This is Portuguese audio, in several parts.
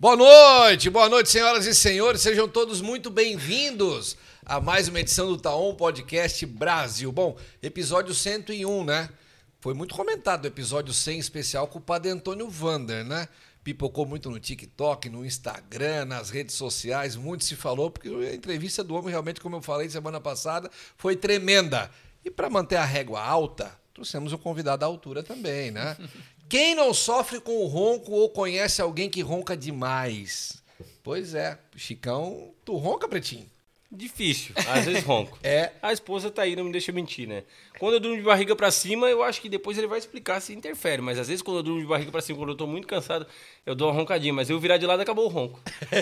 Boa noite, boa noite, senhoras e senhores. Sejam todos muito bem-vindos a mais uma edição do Taon Podcast Brasil. Bom, episódio 101, né? Foi muito comentado o episódio 100 especial com o Padre Antônio Vander, né? Pipocou muito no TikTok, no Instagram, nas redes sociais, muito se falou, porque a entrevista do homem, realmente, como eu falei semana passada, foi tremenda. E para manter a régua alta, trouxemos um convidado à altura também, né? Quem não sofre com o ronco ou conhece alguém que ronca demais? Pois é, Chicão, tu ronca, Pretinho? Difícil, às vezes ronco. É. A esposa tá aí, não me deixa mentir, né? Quando eu durmo de barriga para cima, eu acho que depois ele vai explicar se interfere. Mas às vezes quando eu durmo de barriga para cima, quando eu tô muito cansado, eu dou uma roncadinha. Mas eu virar de lado, acabou o ronco.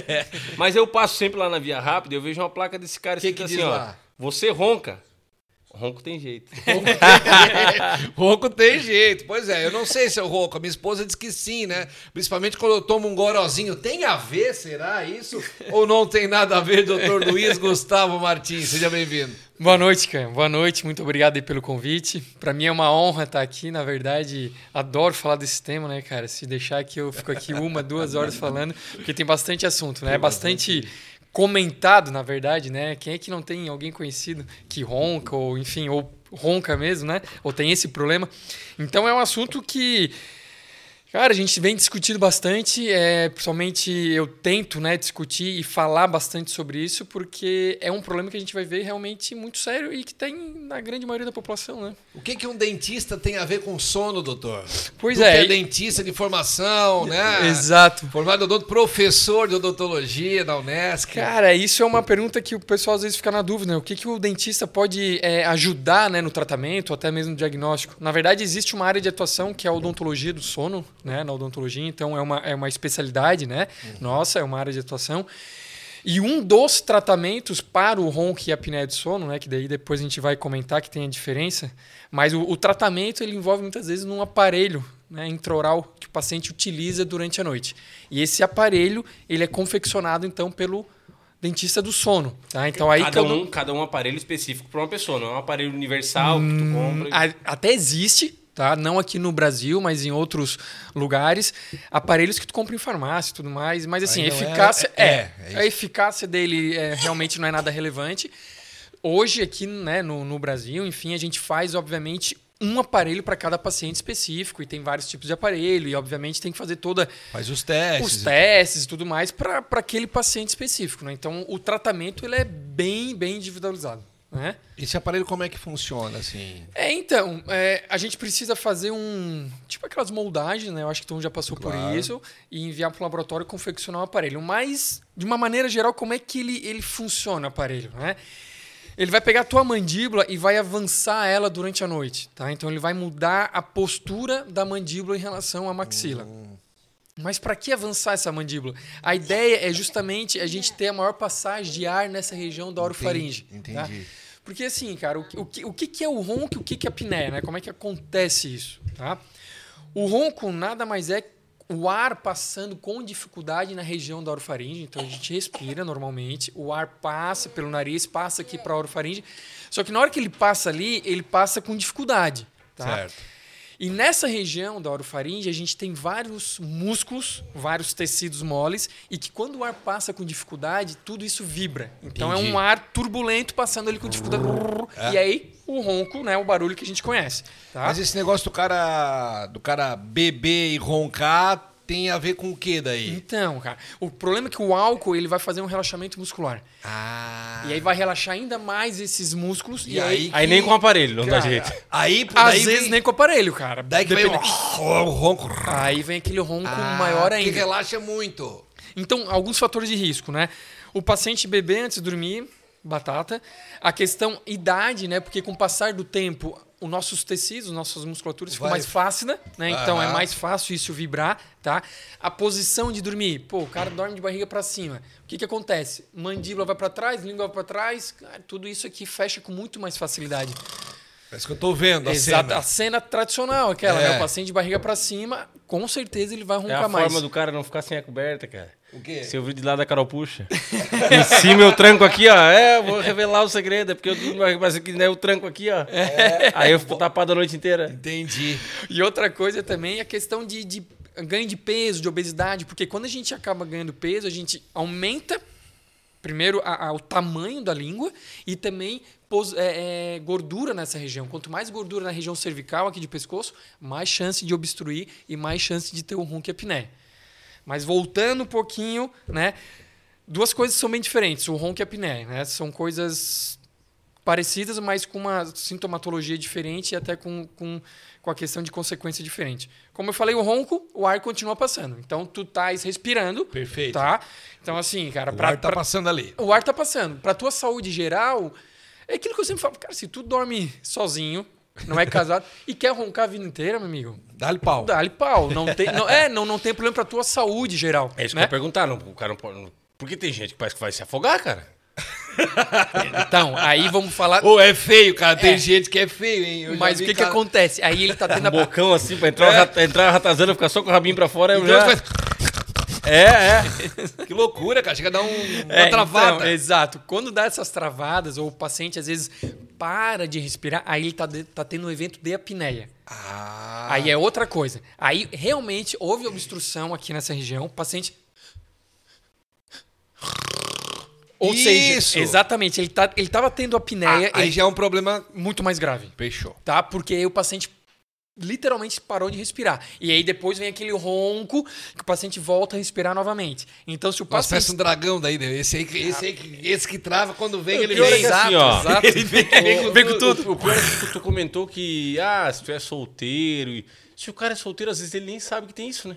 mas eu passo sempre lá na via rápida, eu vejo uma placa desse cara Que escrito que assim, ó. Você ronca? Ronco tem jeito. ronco tem jeito. Pois é, eu não sei se eu ronco. A minha esposa diz que sim, né? Principalmente quando eu tomo um gorozinho. Tem a ver, será isso? Ou não tem nada a ver, doutor Luiz Gustavo Martins? Seja bem-vindo. Boa noite, Caio. Boa noite, muito obrigado aí pelo convite. Para mim é uma honra estar aqui, na verdade, adoro falar desse tema, né, cara? Se deixar aqui, eu fico aqui uma, duas horas falando, porque tem bastante assunto, né? É bastante comentado, na verdade, né? Quem é que não tem alguém conhecido que ronca, ou enfim, ou ronca mesmo, né? Ou tem esse problema. Então é um assunto que Cara, a gente vem discutindo bastante, é, principalmente eu tento né, discutir e falar bastante sobre isso, porque é um problema que a gente vai ver realmente muito sério e que tem na grande maioria da população, né? O que, que um dentista tem a ver com sono, doutor? Pois Tu é. é dentista de formação, né? Exato. Formado odonto, professor de odontologia da Unesc. Cara, isso é uma pergunta que o pessoal às vezes fica na dúvida, né? O que, que o dentista pode é, ajudar né, no tratamento, até mesmo no diagnóstico? Na verdade, existe uma área de atuação que é a odontologia do sono, né? Na odontologia, então é uma, é uma especialidade, né? Nossa, é uma área de atuação. E um dos tratamentos para o ronco e a apneia de sono, né, que daí depois a gente vai comentar que tem a diferença, mas o, o tratamento ele envolve muitas vezes num aparelho né, intraoral que o paciente utiliza durante a noite. E esse aparelho ele é confeccionado então pelo dentista do sono, tá? Então aí cada, um, cada um aparelho específico para uma pessoa, não é um aparelho universal que tu compra. e- A- Até existe, tá? Não aqui no Brasil, mas em outros lugares, aparelhos que tu compra em farmácia e tudo mais. Mas assim, a é- eficácia é- é, é, é a eficácia dele é, realmente não é nada relevante. Hoje aqui, né, no, no Brasil, enfim, a gente faz obviamente um aparelho para cada paciente específico e tem vários tipos de aparelho e obviamente tem que fazer toda Faz os testes. os testes e tudo mais para aquele paciente específico, né? Então o tratamento ele é bem bem individualizado, né? Esse aparelho como é que funciona, assim? É, então, é, a gente precisa fazer um. Tipo aquelas moldagens, né? Eu acho que todo mundo já passou Claro. por isso. E enviar para o laboratório e confeccionar o aparelho. Mas, de uma maneira geral, como é que ele, ele funciona o aparelho, né? Ele vai pegar a tua mandíbula e vai avançar ela durante a noite, tá? Então ele vai mudar a postura da mandíbula em relação à maxila. Mas para que avançar essa mandíbula? A ideia é justamente a gente ter a maior passagem de ar nessa região da orofaringe. Entendi. tá? Porque assim, cara, o, o, o que é o ronco e o que que é a apneia, né? Como é que acontece isso, tá? O ronco nada mais é o ar passando com dificuldade na região da orofaringe. Então a gente respira normalmente, o ar passa pelo nariz, passa aqui para a orofaringe. Só que na hora que ele passa ali, ele passa com dificuldade, tá? Certo. E nessa região da orofaringe, a gente tem vários músculos, vários tecidos moles, e que quando o ar passa com dificuldade, tudo isso vibra. Então Entendi. é um ar turbulento passando ali com dificuldade. E aí, o ronco, né, o barulho que a gente conhece. Tá? Mas esse negócio do cara, do cara beber e roncar tem a ver com o que daí? Então, cara, o problema é que o álcool ele vai fazer um relaxamento muscular. Ah. E aí vai relaxar ainda mais esses músculos. E E, aí, aí- Aí nem com aparelho, não dá Cara, jeito. Aí, às daí vezes vem, nem com o aparelho, cara. daí que vem o, Depende- o ronco. Aí vem aquele ronco Ah, maior Que ainda. relaxa muito. Então, alguns fatores de risco, né? O paciente beber antes de dormir, batata. A questão idade, né? Porque com o passar do tempo, os nossos tecidos, nossas musculaturas ficam Vai- mais flácida, né? Então é mais fácil isso vibrar, tá? A posição de dormir, pô, o cara dorme de barriga para cima. O que que acontece? Mandíbula vai para trás, língua vai para trás, cara, tudo isso aqui fecha com muito mais facilidade. Parece que eu tô vendo a Exato, cena. a cena tradicional, aquela, É. né? O paciente de barriga para cima, com certeza ele vai É roncar a mais. forma do cara não ficar sem a coberta, cara. O quê? Se eu vir de lá da Carol puxa. em cima eu tranco aqui, ó. É, eu vou revelar o segredo, é porque eu mas aqui, né, eu tranco aqui, ó. Aí eu fico tapado a noite inteira. Entendi. E outra coisa também é a questão de, de, ganho de peso, de obesidade, porque quando a gente acaba ganhando peso, a gente aumenta primeiro a, a, o tamanho da língua e também pos, é, é, gordura nessa região. Quanto mais gordura na região cervical aqui de pescoço, mais chance de obstruir e mais chance de ter um ronco e apneia. Mas voltando um pouquinho, né? Duas coisas são bem diferentes, o ronco e a apneia, né? São coisas parecidas, mas com uma sintomatologia diferente e até com, com, com a questão de consequência diferente. Como eu falei, o ronco, o ar continua passando. Então, tu estás respirando. Perfeito. Tá? Então, assim, cara... O pra, ar tá pra- passando ali. o ar tá passando. Pra tua saúde geral, é aquilo que eu sempre falo. Cara, se tu dorme sozinho, não é casado, e quer roncar a vida inteira, meu amigo, Dá-lhe pau. dá-lhe pau. Não tem, não, é, não, não tem problema pra tua saúde geral. É isso que né? eu ia perguntar. Não, o cara não pode. Porque tem gente que parece que vai se afogar, cara. Então, aí vamos falar... Ou é feio, cara. Tem É. gente que é feio, hein? Eu Mas o que que cara- acontece? Aí ele tá tendo a... Um bocão assim pra entrar, o rat- entrar a ratazana, ficar só com o rabinho pra fora. Então já... faz- É, é. Que loucura, cara. Chega a dar um, uma É, travada. então, exato. Quando dá essas travadas, ou o paciente às vezes para de respirar, aí ele tá, de- tá tendo um evento de apneia. Ah. Aí é outra coisa. Aí realmente houve obstrução aqui nessa região. O paciente. Ou Isso. seja, exatamente, ele, tá, ele tava tendo apneia Ah, aí ele- já é um problema. muito mais grave, Fechou. tá? Porque aí o paciente literalmente parou de respirar. E aí depois vem aquele ronco que o paciente volta a respirar novamente. Então se o Nossa, paciente parece um dragão daí, né? Esse aí, que- esse aí, que- esse que trava quando vem, ele é vem. que assim, ó, exato. Ele vem, vem com tudo. O pior é que tu, tu comentou que, ah, se tu é solteiro. E... Se o cara é solteiro, às vezes ele nem sabe que tem isso, né?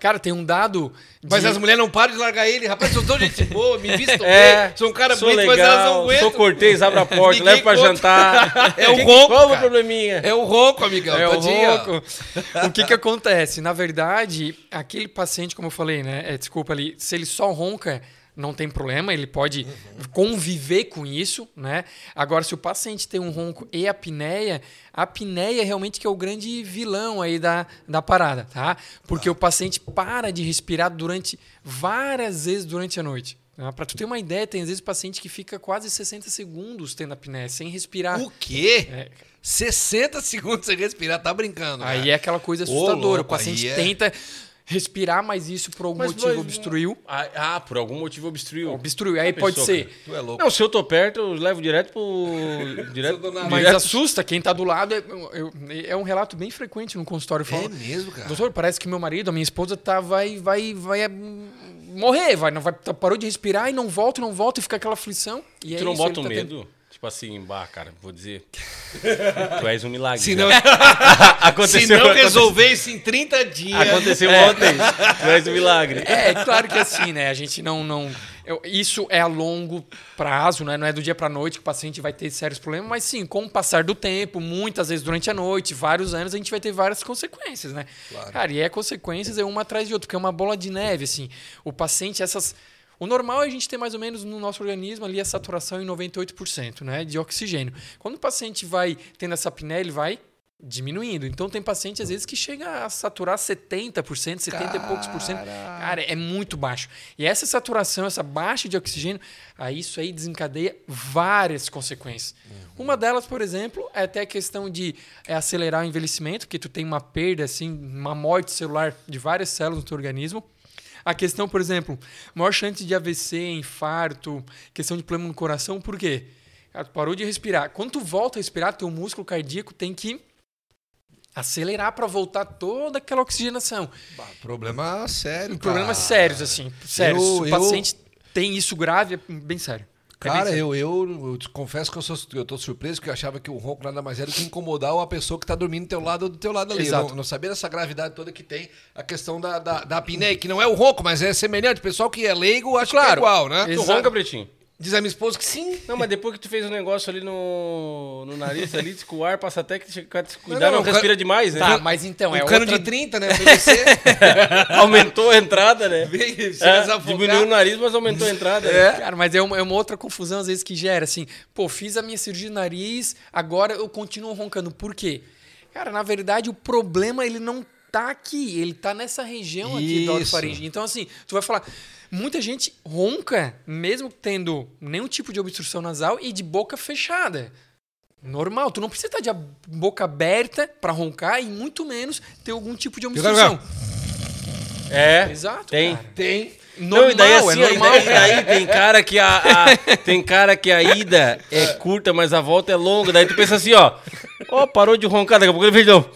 Cara, tem um dado. Mas de- as mulheres não param de largar ele. Rapaz, eu sou gente boa, me visto É, bem. Sou um cara sou bonito, mas elas não legal, aguentam. sou cortês, abre a porta, leva pra jantar. É o ronco, Qual é o probleminha? É o ronco, amigão. É o tadinha. ronco. O que que acontece? Na verdade, aquele paciente, como eu falei, né? é, desculpa ali, se ele só ronca, não tem problema, ele pode conviver com isso, né? Agora, se o paciente tem um ronco e apneia, a apneia realmente que é o grande vilão aí da, da parada, tá? Porque o paciente para de respirar durante várias vezes durante a noite. Tá? Para tu ter uma ideia, tem às vezes paciente que fica quase 60 segundos tendo apneia, sem respirar. O quê? É. 60 segundos sem respirar, tá brincando. Aí cara. é aquela coisa Ô, assustadora. louco, o paciente é- tenta respirar, mas isso por algum Mas, motivo mas- obstruiu. Ah, ah, por algum motivo obstruiu. Obstruiu. Aí Já pode pensou, ser. cara? Tu é louco. Não, se eu tô perto, eu levo direto pro. direto, do nada. Mas direto- assusta quem tá do lado. É, eu- é um relato bem frequente no consultório. É mesmo, cara. Doutor, parece que meu marido, a minha esposa, tá, vai, vai, vai é, morrer, vai, não vai, tá- parou de respirar e não volta, não volta, e fica aquela aflição. E é Tu não isso, bota um tá tendo- medo? Tipo assim, bah, cara, vou dizer. tu és um milagre. Se já. não, aconteceu, se não resolver isso em 30 dias. Aconteceu ontem. Tu és um milagre. É, claro que assim, né? A gente não. não eu- isso é a longo prazo, né? Não é do dia para noite que o paciente vai ter sérios problemas, mas sim, com o passar do tempo, muitas vezes durante a noite, vários anos, a gente vai ter várias consequências, né? Claro. Cara, e é consequências é uma atrás de outra, porque é uma bola de neve, assim. O paciente, essas. O normal é a gente ter mais ou menos no nosso organismo ali a saturação em 98%, né, de oxigênio. Quando o paciente vai tendo essa apneia, ele vai diminuindo. Então tem paciente às vezes que chega a saturar 70%, 70 e poucos por cento. Cara, é muito baixo. E essa saturação, essa baixa de oxigênio, aí isso aí desencadeia várias consequências. Uma delas, por exemplo, é até a questão de é, acelerar o envelhecimento, que tu tem uma perda assim, uma morte celular de várias células no teu organismo. A questão, por exemplo, maior chance de AVC, infarto, questão de problema no coração, por quê? Cara, tu parou de respirar. Quando tu volta a respirar, teu músculo cardíaco tem que acelerar para voltar toda aquela oxigenação. Bah, problema sério, Problemas cara. sérios, assim. Sérios. Eu- Se o eu- paciente tem isso grave, é bem sério. É Cara, eu, eu, eu te confesso que eu, sou, eu tô surpreso que eu achava que o ronco nada mais era do que incomodar a pessoa que tá dormindo do teu lado do teu lado ali. Exato. não, não sabia dessa gravidade toda que tem a questão da, da, da apneia, que não é o ronco, mas é semelhante. O pessoal que é leigo acha que é Claro. igual, né? Tu Exato. ronca, Pretinho? Diz a minha esposa que sim. Não, mas depois que tu fez um negócio ali no, no nariz, ali, diz que o ar passa até que se cuidar, Não, não, não, respira o demais, né? Tá, mas então, um é cano outra... de 30, né? Aumentou a entrada, né? É, diminuiu o nariz, mas aumentou a entrada. né? Cara, mas é uma, é uma outra confusão às vezes que gera, assim, pô, fiz a minha cirurgia de nariz, agora eu continuo roncando. Por quê? Cara, na verdade, o problema ele não tá aqui, ele tá nessa região aqui do Isso. orofaringe. Então, assim, tu vai falar, muita gente ronca, mesmo tendo nenhum tipo de obstrução nasal e de boca fechada. Normal, tu não precisa estar de boca aberta pra roncar e muito menos ter algum tipo de obstrução. É. Exato, Tem. cara. Tem. Não, e daí Normal, assim, é ó, e normal, daí, tem cara que a, a- tem cara que a ida é curta, mas a volta é longa. Daí tu pensa assim, ó, ó, parou de roncar, daqui a pouco ele vem de novo.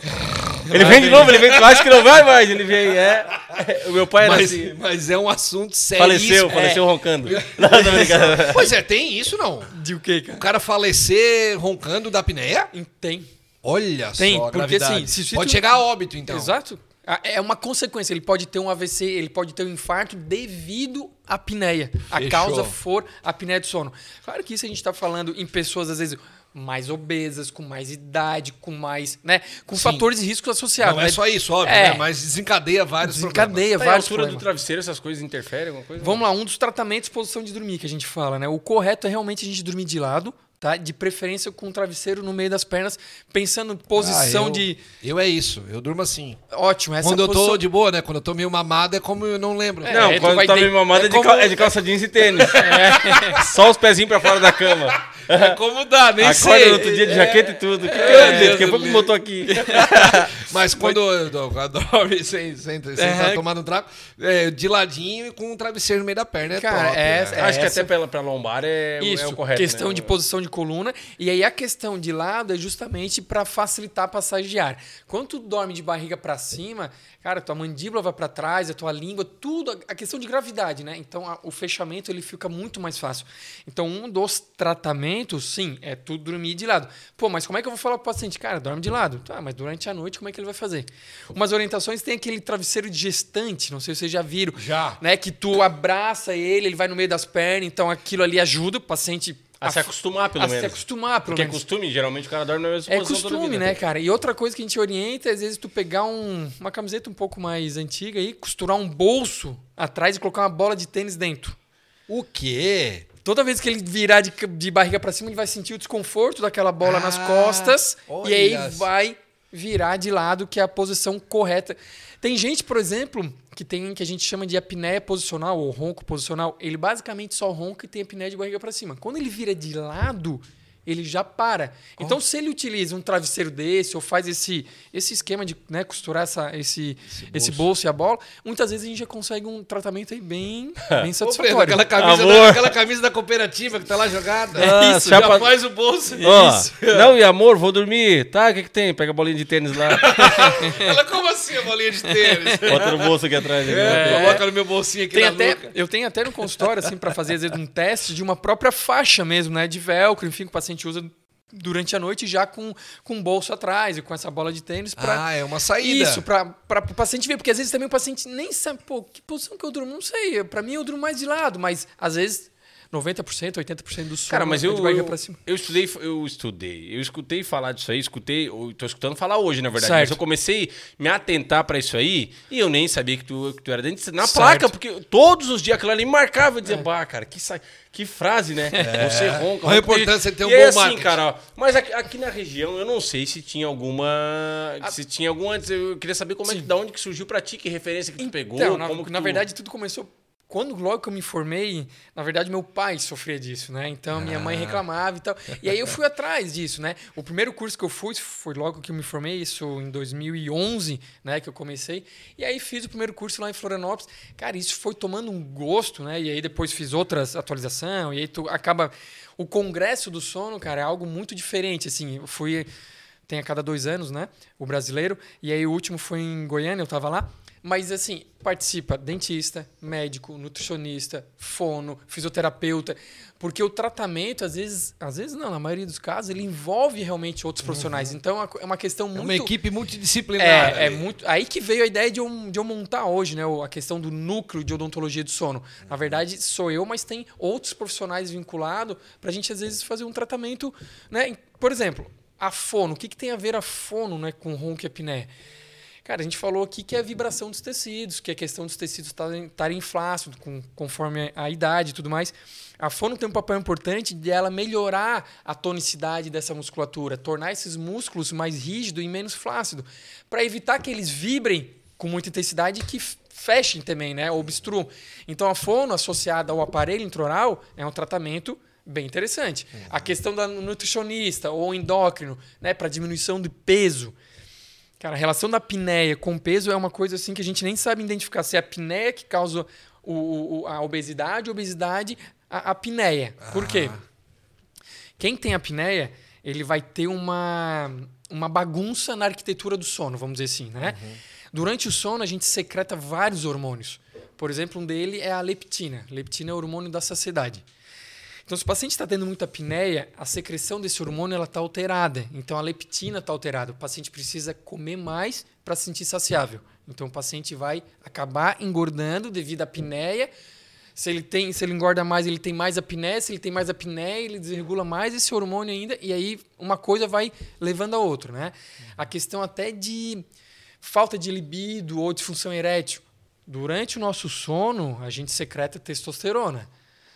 Ele vem de novo, ele vem, tu acha que não vai mais, ele vem, é. O meu pai era Mas, assim. mas é um assunto sério. Faleceu, faleceu roncando. Não, brincando. Pois é, tem isso não. De o quê, O cara? cara falecer roncando da apneia? Tem. Olha Tem, só, porque, assim, se- Pode tu- chegar a óbito, então. Exato. Ah, É uma consequência. Ele pode ter um AVC, ele pode ter um infarto devido à apneia. A Fechou. causa for a apneia do sono. Claro que isso a gente está falando em pessoas, às vezes, mais obesas, com mais idade, com mais, né? Com Sim. fatores de risco associados. Não é né? só isso, óbvio, É. né? Mas desencadeia vários Desencadeia Tá, e a vários altura do problemas. travesseiro, essas coisas interferem alguma coisa? Vamos lá, um dos tratamentos posição de dormir que a gente fala, né? O correto é realmente a gente dormir de lado, tá? De preferência com o travesseiro no meio das pernas, pensando em posição Ah, eu, de. Eu é isso, eu durmo assim. Ótimo, essa Quando eu posição... tô de boa, né? Quando eu tô meio mamado é como eu não lembro. É, Não, tu quando tá de- meio mamada é é, de como- cal- é de calça jeans e tênis. Só os pezinhos pra fora da cama. É como dá, nem Acorda sei. no outro dia de É, jaqueta e tudo. Que que É, é, Deus, que que do botou aqui? Mas quando eu, eu, eu dorme sem, sem, sem É. estar tomando um trago, é, de ladinho e com um travesseiro no meio da perna é Cara, top, é- né? é- Acho que essa- até pra, pra lombar é, o- Isso, é o correto. questão né? de posição de coluna. E aí a questão de lado é justamente para facilitar a passagem de ar. Quando tu dorme de barriga para cima, cara, tua mandíbula vai para trás, a tua língua, tudo, a questão de gravidade, né? Então a- o fechamento ele fica muito mais fácil. Então um dos tratamentos, sim, é tu dormir de lado. Pô, mas como é que eu vou falar pro paciente? Cara, dorme de lado. Tá, mas durante a noite como é que ele vai fazer? Umas orientações tem aquele travesseiro de gestante, não sei se vocês já viram. Já. Né, que tu abraça ele, ele vai no meio das pernas, então aquilo ali ajuda o paciente A se acostumar, pelo a se menos. acostumar, pelo Porque é menos. costume, geralmente o cara dorme na mesma É posição a costume, né, cara? E outra coisa que a gente orienta é, às vezes, tu pegar um- uma camiseta um pouco mais antiga e costurar um bolso atrás e colocar uma bola de tênis dentro. O quê? Toda vez que ele virar de, de barriga pra cima, ele vai sentir o desconforto daquela bola nas Ah, costas olha e aí vai virar de lado, que é a posição correta. Tem gente, por exemplo, que tem que a gente chama de apneia posicional ou ronco posicional. Ele basicamente só ronca e tem apneia de barriga pra cima. Quando ele vira de lado, ele já para. Então, se ele utiliza um travesseiro desse ou faz esse, esse esquema de né, costurar essa, esse, esse, bolso. e a bola, muitas vezes a gente já consegue um tratamento aí bem, bem Ô, Breno, satisfatório. aquela camisa, Amor. da, aquela camisa da cooperativa que tá lá jogada. Ah, isso, já já faz o bolso. Ó, Isso. não, e amor, vou dormir. Tá, o que, que tem? Pega a bolinha de tênis lá. Ela, como assim a bolinha de tênis? Bota no bolso aqui atrás. É, Coloca no meu bolsinho aqui Tem na até, nuca. eu tenho até no consultório, assim, para fazer às vezes, um teste de uma própria faixa mesmo, né? De velcro, enfim, que o paciente usa durante a noite já com, com um bolso atrás e com essa bola de tênis para Ah, é uma saída. Isso, para o paciente ver, porque às vezes também o paciente nem sabe, pô, que posição que eu durmo? Não sei, para mim eu durmo mais de lado, mas às vezes 90%, 80% do sono Cara, mas é eu, eu, pra cima. eu estudei, eu estudei, eu escutei falar disso aí, escutei, eu tô escutando falar hoje, na verdade, Certo. mas eu comecei a me atentar pra isso aí e eu nem sabia que tu, que tu era dentista na Certo. placa, porque todos os dias aquilo ali me marcava e dizia, bah, cara, que, sa- que frase, né? Você ronca. A importância de ter um e aí, bom assim, marketing. cara, ó, mas aqui, aqui na região eu não sei se tinha alguma, se tinha alguma, eu queria saber como é que, da onde que surgiu pra ti, que referência que tu pegou, Então, na, como que na tu- verdade, tudo começou. Quando logo que eu me formei, na verdade, meu pai sofria disso, né? Então, minha Ah. mãe reclamava e tal. E aí eu fui atrás disso, né? O primeiro curso que eu fui foi logo que eu me formei, isso em 2011, né? Que eu comecei. E aí fiz o primeiro curso lá em Florianópolis. Cara, isso foi tomando um gosto, né? E aí depois fiz outras atualizações. E aí tu acaba. O congresso do sono, cara, é algo muito diferente, assim. Eu fui tem a cada dois anos, né? O brasileiro. E aí o último foi em Goiânia, eu tava lá. Mas assim, participa dentista, médico, nutricionista, fono, fisioterapeuta, porque o tratamento às vezes, às vezes não, na maioria dos casos ele envolve realmente outros profissionais. Então é uma questão É muito uma equipe multidisciplinar. é, é ali. muito. Aí que veio a ideia de eu, de eu montar hoje, né? A questão do núcleo de odontologia do sono. Na verdade, sou eu, mas tem outros profissionais vinculados para a gente, às vezes, fazer um tratamento. Né? Por exemplo, a fono. O que, que tem a ver a fono né, com ronco e apneia? Cara, a gente falou aqui que é a vibração dos tecidos, que é a questão dos tecidos estarem flácidos conforme a idade e tudo mais. A fono tem um papel importante de ela melhorar a tonicidade dessa musculatura, tornar esses músculos mais rígidos e menos flácidos, para evitar que eles vibrem com muita intensidade e que fechem também, né? Obstruam. Então a fono associada ao aparelho intraoral é um tratamento bem interessante. A questão da nutricionista ou endócrino, né, para diminuição de peso. Cara, a relação da apneia com peso é uma coisa assim que a gente nem sabe identificar se é a apneia que causa o, o, a obesidade, a obesidade, a apneia. Por quê? Ah. Quem tem apneia, ele vai ter uma, uma bagunça na arquitetura do sono, vamos dizer assim, né? Durante o sono, a gente secreta vários hormônios. Por exemplo, um dele é a leptina. Leptina é o hormônio da saciedade. Então, se o paciente está tendo muita apneia, a secreção desse hormônio está alterada. Então, a leptina está alterada. O paciente precisa comer mais para se sentir saciável. Então, o paciente vai acabar engordando devido à apneia. Se ele, tem, se ele engorda mais, ele tem mais apneia. Se ele tem mais apneia, ele desregula mais esse hormônio ainda. E aí, uma coisa vai levando a outra. Né? A questão até de falta de libido ou disfunção erétil. Durante o nosso sono, a gente secreta testosterona.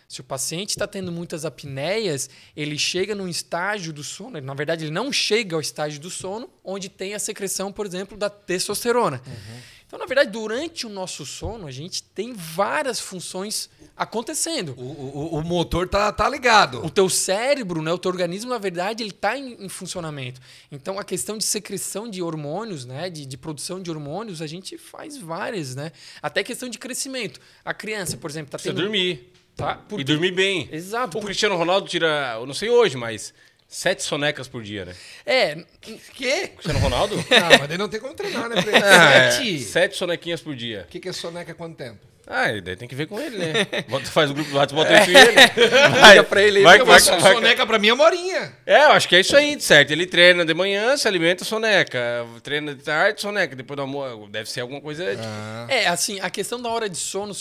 Se o paciente está tendo muitas apneias, ele chega num estágio do sono, na verdade, ele não chega ao estágio do sono, onde tem a secreção, por exemplo, da testosterona. Uhum. Então, na verdade, durante o nosso sono, a gente tem várias funções acontecendo. O, o, o motor tá, tá ligado. O teu cérebro, né, o teu organismo, na verdade, ele está em, em, funcionamento. Então, a questão de secreção de hormônios, né, de, de, produção de hormônios, a gente faz várias, né? Até questão de crescimento. A criança, por exemplo, está tendo... Precisa dormir. Tá? E dormir bem. Exato. O Cristiano Ronaldo tira, eu não sei hoje, mas sete sonecas por dia, né? É. Que? Cristiano Ronaldo? ah, mas daí não tem como treinar, né? Ah, sete? É. Sete sonequinhas por dia. O que, que é soneca quanto tempo? Ah, daí tem que ver com ele, né? Bota, faz o grupo do WhatsApp, bota é. isso e ele. Vai, pra ele. Vai, vai, vai, vai, soneca pra mim é uma horinha. É, eu acho que é isso aí, certo. Ele treina de manhã, se alimenta, soneca. Treina de tarde, soneca. Depois do almoço, deve ser alguma coisa... Ah. É, assim, a questão da hora de sono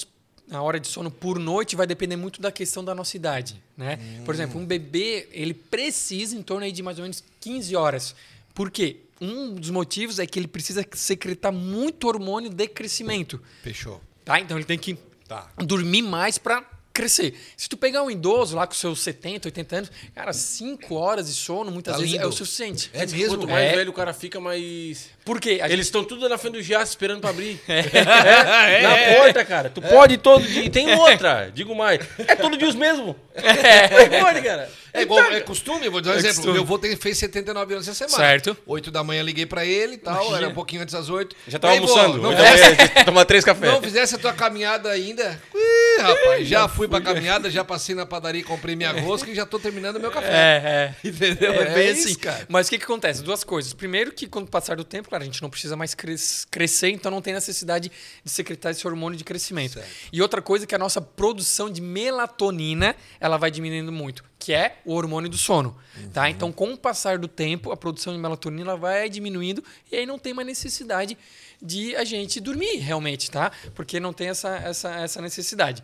a hora de sono por noite vai depender muito da questão da nossa idade, né? Hum. Por exemplo, um bebê, ele precisa em torno aí de mais ou menos 15 horas. Por quê? Um dos motivos é que ele precisa secretar muito hormônio de crescimento. Fechou. Tá? Então ele tem que tá. dormir mais para crescer. Se tu pegar um idoso lá com seus 70, 80 anos, cara, 5 horas de sono muitas Tá vezes lindo. é o suficiente. É mesmo? Quanto mais É. velho o cara fica, mais... Por quê? A Eles estão tudo na frente do giaço esperando pra abrir. É, Na porta, cara. Tu pode todo dia. E tem outra, digo mais. É todo dia os mesmos. É. Pode, cara. É igual é costume, vou dar um É exemplo. costume. Meu avô tem, fez 79 anos essa semana. Certo. 8 da manhã liguei pra ele e tal, Imagina. era um pouquinho antes das 8. Já tava Ei, almoçando. Não, fizesse, tomar três cafés. não fizesse a tua caminhada ainda? Ih, rapaz, já fui pra caminhada, já passei na padaria e comprei minha rosca e já tô terminando meu café. É, é. Entendeu? É, bem isso, assim. cara. Mas o que, que acontece? Duas coisas. Primeiro, que com o passar do tempo, claro, a gente não precisa mais cres- crescer, então não tem necessidade de secretar esse hormônio de crescimento. Certo. E outra coisa é que a nossa produção de melatonina ela vai diminuindo muito, que é o hormônio do sono. Tá? Então, com o passar do tempo, a produção de melatonina ela vai diminuindo e aí não tem mais necessidade de a gente dormir realmente, tá? Porque não tem essa, essa, essa necessidade.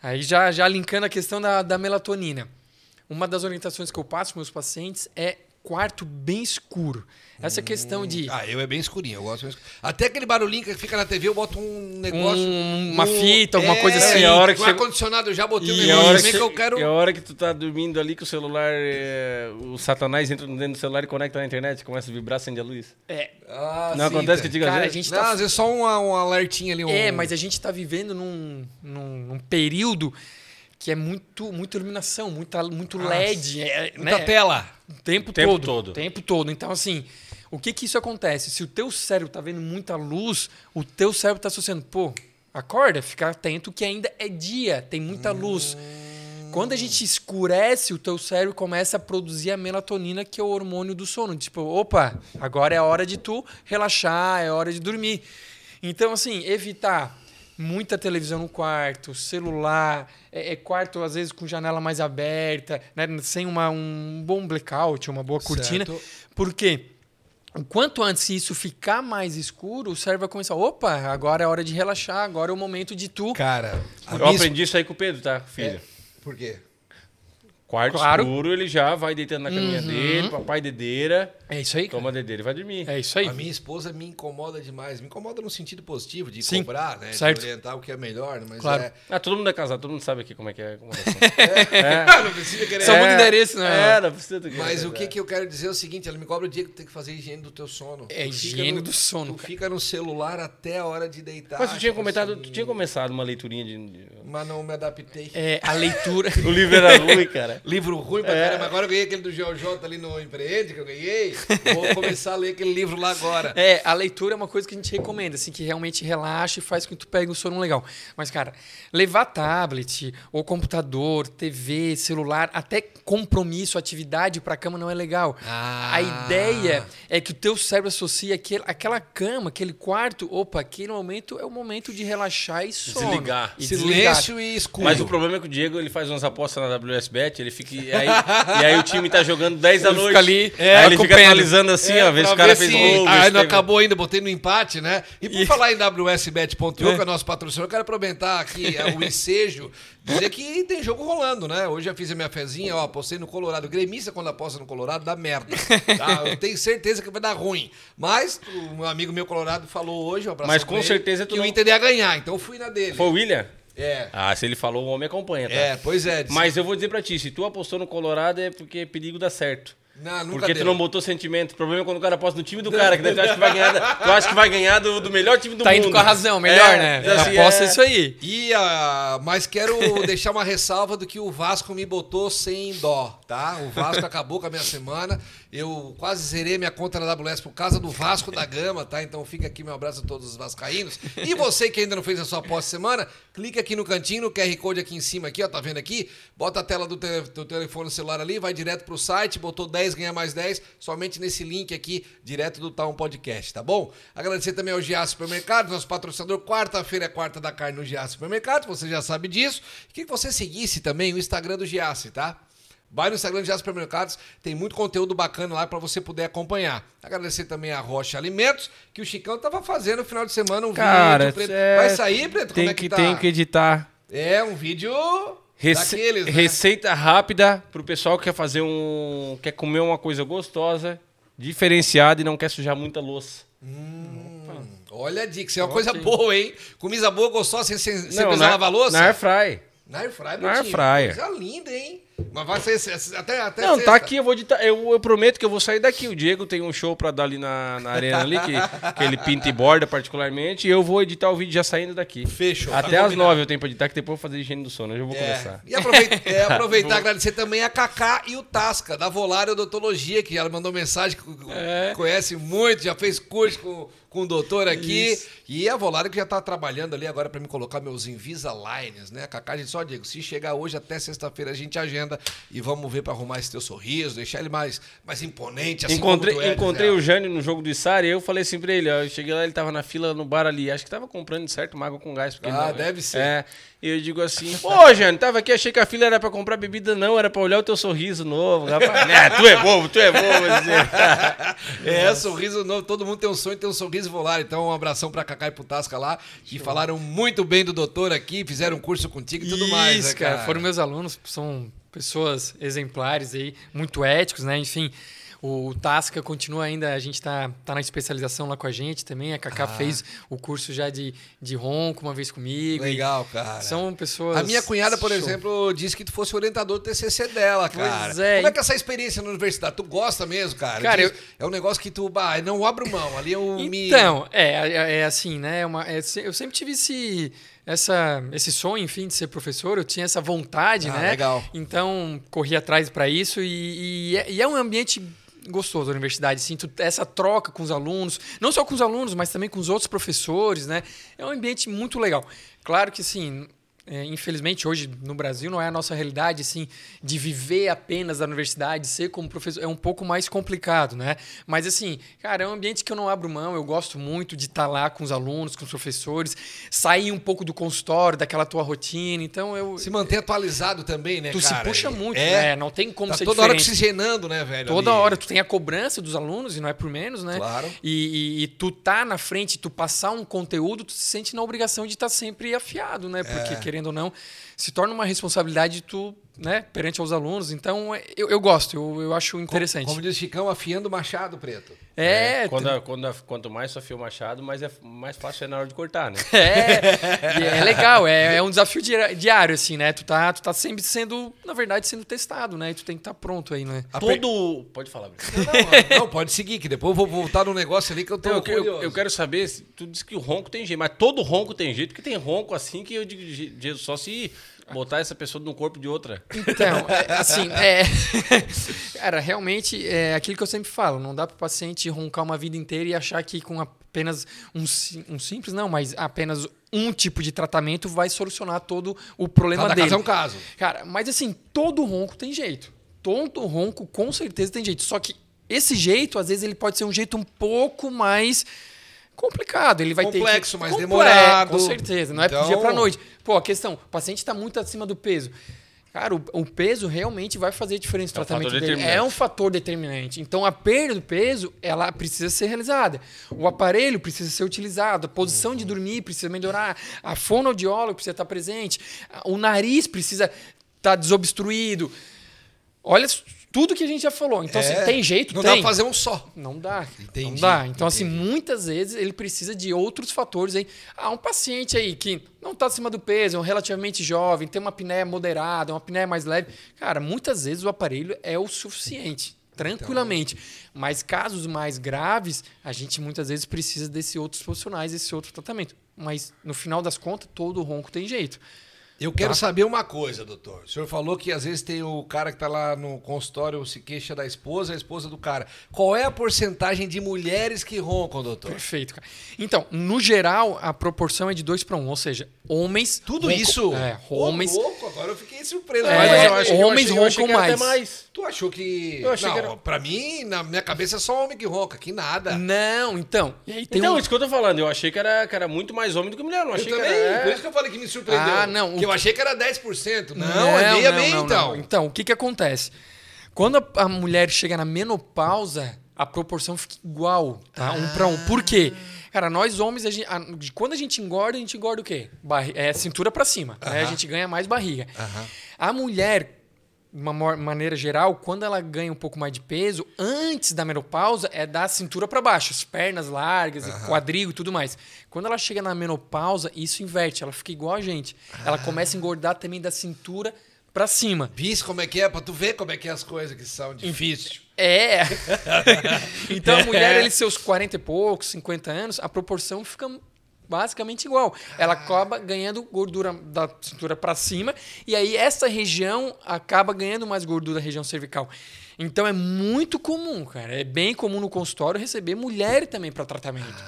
Aí já, já linkando a questão da, da melatonina. Uma das orientações que eu passo para meus pacientes é quarto bem escuro. Essa questão de Ah, eu é bem escurinho, eu gosto escurinho. Até aquele barulhinho que fica na TV, eu boto um negócio. Um- uma no- fita, alguma coisa assim. E a hora que você- ar-condicionado eu já botei um E a, negócio também que, que eu quero. e a hora que tu tá dormindo ali com o celular, é, o satanás entra dentro do celular e conecta na internet, começa a vibrar, acende a luz. é, Ah, não sim, acontece cara. que diga Cara, a gente Não, tá às vezes só um, um alertinho ali. Um... É, mas a gente está vivendo num, num, num período que é muito, muita iluminação, muita, muito Ah, LED, é, Muita né? tela. o tempo, Tempo todo, todo. o tempo todo. Então, assim, o que que isso acontece? Se o teu cérebro tá vendo muita luz, o teu cérebro tá associando, pô, acorda, fica atento que ainda é dia, tem muita luz. Quando a gente escurece, o teu cérebro começa a produzir a melatonina, que é o hormônio do sono. Tipo, opa, agora é a hora de tu relaxar, é hora de dormir. Então, assim, evitar muita televisão no quarto, celular, é, é quarto às vezes com janela mais aberta, né, sem uma, um bom blackout, uma boa cortina. Certo. Por quê? O quanto antes isso ficar mais escuro, o cérebro vai começar, opa, agora é hora de relaxar, agora é o momento de tu Cara, a Eu minha aprendi isso aí com o Pedro, tá, filho? É. Por quê? Quarto Claro. escuro, ele já vai deitando na caminha Uhum. dele, papai dedeira, É isso aí, cara. toma dedeira e vai dormir. É isso aí. A minha esposa me incomoda demais. Me incomoda no sentido positivo, de Sim, cobrar, né? certo. De orientar o que é melhor, né? Mas Claro. é. Ah, todo mundo é casado, todo mundo sabe aqui como é que é a acomodação. Ah, não precisa querer. Só muda endereço, né? É, não precisa do Mas o que, que eu quero dizer é o seguinte, ela me cobra o dia que tu tem que fazer higiene do teu sono. É, higiene no- do sono, Tu cara. fica no celular até a hora de deitar. Mas tu tinha tipo comentado, assim, tu tinha começado uma leiturinha de. de- Mas não me adaptei. É, a leitura. O livro era ruim, cara. Livro ruim pra É. caramba. Agora eu ganhei aquele do GeoJ ali no Empreende, que eu ganhei. Vou começar a ler aquele livro lá agora. É, a leitura é uma coisa que a gente recomenda, assim, que realmente relaxa e faz com que tu pegue um sono legal. Mas, cara, levar tablet, ou computador, TV, celular, até compromisso, atividade pra cama não é legal. Ah. A ideia é que o teu cérebro associe aquele, aquela cama, aquele quarto, opa, aquele momento é o momento de relaxar e sono. Desligar. E desligar. Silêncio e escuro. Mas o problema é que o Diego ele faz umas apostas na WSBet, ele fica. E aí, e aí o time tá jogando 10 da Ele noite. fica ali, aí é, ele fica acompanhando. atualizando assim, ó, ver se o cara fez gol. Ah, não acabou ainda, botei no empate, né? E por falar em WSBet.io, que é nosso patrocinador, eu quero aproveitar aqui é, o ensejo, dizer que tem jogo rolando, né? Hoje já fiz a minha fezinha, ó, apostei no Colorado. Gremista, quando aposta no Colorado, dá merda. Tá? Eu tenho certeza que vai dar ruim. Mas um amigo meu Colorado falou hoje, um abraço Mas com ele, certeza tu que o não- Inter ia ganhar, então eu fui na dele. Foi o William? É. Ah, se ele falou, o homem acompanha, tá? É, pois é. Mas eu vou dizer pra ti, se tu apostou no Colorado é porque é perigo dar certo. Não, nunca Porque deu. tu não botou sentimento. O problema é quando o cara aposta no time do cara, que daí tu acha que vai ganhar, tu acha que vai ganhar do, do melhor time do Tá mundo. indo com a razão, melhor, É, né? diz assim, Aposta é- isso aí. E, ah, mas quero deixar uma ressalva do que o Vasco me botou sem dó, tá? O Vasco acabou com a minha semana. Eu quase zerei minha conta na AWS por causa do Vasco da Gama, tá? Então fica aqui meu abraço a todos os vascaínos. E você que ainda não fez a sua aposta semana, clica aqui no cantinho, no QR Code aqui em cima, aqui, ó, tá vendo aqui? Bota a tela do, te- do telefone celular ali, vai direto pro site, botou 10, ganha mais 10, somente nesse link aqui, direto do Town Podcast, tá bom? Agradecer também ao Giaço Supermercado, nosso patrocinador. Quarta-feira é quarta da carne no Giaço Supermercado, você já sabe disso. Queria que você seguisse também o Instagram do Giaço, tá? Vai no Instagram de Giaço Supermercados, tem muito conteúdo bacana lá para você poder acompanhar. Agradecer também a Rocha Alimentos, que o Chicão tava fazendo no final de semana um Cara, vídeo. Preto. é- Vai sair, Preto? Tem Como é que, que tá? tem que editar. É, um vídeo Rece- daqueles, né? Receita rápida pro pessoal que quer fazer um. quer comer uma coisa gostosa, diferenciada e não quer sujar muita louça. Olha a dica, isso é uma coisa boa, hein? Comida boa, gostosa, sem, sem, sem Não, precisar na- lavar louça? Na air fry. Na air fry, Na air fryer. Coisa linda, hein? Mas vai ser até, até Não, sexta. tá aqui, eu vou editar. Eu, eu prometo que eu vou sair daqui. O Diego tem um show pra dar ali na, na arena ali, que, que ele pinta e borda particularmente. E eu vou editar o vídeo já saindo daqui. Fechou, tá Até às combinado. nove eu tenho pra editar, que depois eu vou fazer higiene do sono. Eu já vou É. começar. E aproveitar, é, aproveitar e agradecer também a Kaká e o Tasca, da Volare Odontologia, que ela mandou mensagem, que É. conhece muito, já fez curso com, com o doutor aqui. Isso. E a Volare que já tá trabalhando ali agora para me colocar meus Invisaligns, né? Kaká, a gente só, Diego, se chegar hoje até sexta-feira a gente agenda e vamos ver para arrumar esse teu sorriso, deixar ele mais, mais imponente, assim encontrei como tu é, encontrei Zé. o Jânio no jogo doIssari e eu falei assim pra ele, ó, eu cheguei lá, ele tava na fila no bar ali, acho que tava comprando de certo água com gás. Porque Ah, não- deve ser. É, e eu digo assim, pô, Jânio, tava aqui, achei que a fila era pra comprar bebida, não, era pra olhar o teu sorriso novo. Rapaz, né, tu é bobo, tu é bobo. assim. É, sorriso novo. Todo mundo tem um sonho ter um sorriso volar. Então, um abração pra Cacá e pro Tasca lá, que falaram muito bem do doutor aqui, fizeram um curso contigo e tudo mais. Isso, né, cara. Foram meus alunos, são pessoas exemplares aí, muito éticos, né? Enfim, o Tasca continua ainda, a gente tá, tá na especialização lá com a gente também. A Cacá Ah. fez o curso já de, de ronco uma vez comigo. Legal, cara. São pessoas. A minha cunhada, por show. exemplo, disse que tu fosse orientador do TCC dela, Pois cara. é. Como é que é essa experiência na universidade? Tu gosta mesmo, cara? Cara, Diz- É um negócio que tu, bah, não abro mão. Ali eu me... Então, é, é, é assim, né? é uma- é eu sempre tive esse, essa, esse sonho, enfim, de ser professor. Eu tinha essa vontade, Ah, né? legal. Então, corri atrás para isso e, e é, e é um ambiente gostoso a universidade, sinto essa troca com os alunos, não só com os alunos, mas também com os outros professores, né? É um ambiente muito legal. Claro que, assim, é, infelizmente hoje no Brasil não é a nossa realidade assim de viver apenas da universidade, ser como professor é um pouco mais complicado, né? Mas assim, cara, é um ambiente que eu não abro mão, eu gosto muito de estar lá com os alunos, com os professores, sair um pouco do consultório, daquela tua rotina. Então eu Se manter atualizado também, né, tu cara? se puxa muito, é. né? Não tem como Tá ser toda hora diferente. oxigenando, né, velho? Toda ali. hora tu tem a cobrança dos alunos, e não é por menos, né? Claro. E, e- e tu tá na frente, tu passar um conteúdo, tu se sente na obrigação de estar sempre afiado, né? É. Querendo ou não, se torna uma responsabilidade tu, né, perante aos alunos. Então, é- eu, eu gosto, eu, eu acho interessante. Como diz o Chicão, afiando o machado preto. é, Quando, a- quando a- quanto mais tu afia o machado, mais, é, mais fácil é na hora de cortar, né? É, é legal, é, é um desafio diário, assim, né? Tu tá, tu tá sempre sendo, na verdade, sendo testado, né? E tu tem que estar pronto aí, né? Todo... Pode falar, Bruno. Não, não, pode seguir, que depois eu vou voltar no negócio ali que eu tô Então, eu, eu- quero saber, tu disse que o ronco tem jeito, mas todo ronco tem jeito, porque tem ronco assim que eu digo, só se botar essa pessoa no corpo de outra. Então, é, assim, é. Cara, realmente é aquilo que eu sempre falo: não dá para o paciente roncar uma vida inteira e achar que com apenas um, um simples, não, mas apenas um tipo de tratamento vai solucionar todo o problema Cada dele. caso é um caso. Cara, mas assim, todo ronco tem jeito. Todo ronco com certeza tem jeito. Só que esse jeito, às vezes, ele pode ser um jeito um pouco mais complicado. Ele vai Complexo, ter que... mais Comple- demorado. Com certeza. Não é Então- do dia pra noite. Pô, a questão, o paciente está muito acima do peso. Cara, o, o peso realmente vai fazer diferença no É um tratamento fator dele. determinante. É um fator determinante. Então, a perda do peso, ela precisa ser realizada. O aparelho precisa ser utilizado, a posição de dormir precisa melhorar, a fonoaudióloga precisa estar presente, o nariz precisa estar desobstruído. Olha tudo que a gente já falou. Então, É, assim, tem jeito? Não tem. dá pra fazer um só. Não dá. Entendi, não dá. Então, assim, entendi. muitas vezes ele precisa de outros fatores aí. Ah, um paciente aí que não está acima do peso, é um relativamente jovem, tem uma apneia moderada, uma apneia mais leve. Cara, muitas vezes o aparelho é o suficiente. Tranquilamente. Mas casos mais graves, a gente muitas vezes precisa desses outros profissionais, desse outro tratamento. Mas no final das contas, todo ronco tem jeito. Eu quero Tá. saber uma coisa, doutor. O senhor falou que às vezes tem o cara que tá lá no consultório se queixa da esposa, a esposa do cara. Qual é a porcentagem de mulheres que roncam, doutor? Perfeito, cara. Então, no geral, a proporção é de 2 para 1, um, ou seja, homens. Tudo isso? É, Ô, homens. louco, agora eu fiquei surpreso. É, Mas eu é, acho- homens eu achei roncam até mais. Tu achou que. Eu achei não, que era- pra mim, na minha cabeça é só homem que ronca, que nada. Não, então. E aí tem Então, um... isso que eu tô falando. Eu achei que era, que era muito mais homem do que mulher. Eu não Eu achei também, que era. por é. isso que eu falei que me surpreendeu. Ah, não, Que o eu achei que era 10%. Não, é meia meia então. Então, o que que acontece? Quando a, a mulher chega na menopausa, a proporção fica igual, tá? Um para um. Por quê? Cara, nós homens, a gente- a- quando a gente engorda, a gente engorda o quê? Barri- é cintura para cima, né? A gente ganha mais barriga. A mulher, de uma maneira geral, quando ela ganha um pouco mais de peso, antes da menopausa, é da cintura para baixo, as pernas largas, quadril e tudo mais. Quando ela chega na menopausa, isso inverte, ela fica igual a gente. Ela começa a engordar também da cintura para cima. Visse como é que é, pra tu ver como é que é as coisas que são difíceis. É. então a mulher, ele seus 40 e poucos, 50 anos, a proporção fica basicamente igual. Ela acaba ganhando gordura da cintura para cima e aí essa região acaba ganhando mais gordura da região cervical. Então é muito comum, cara. É bem comum no consultório receber mulher também para tratamento.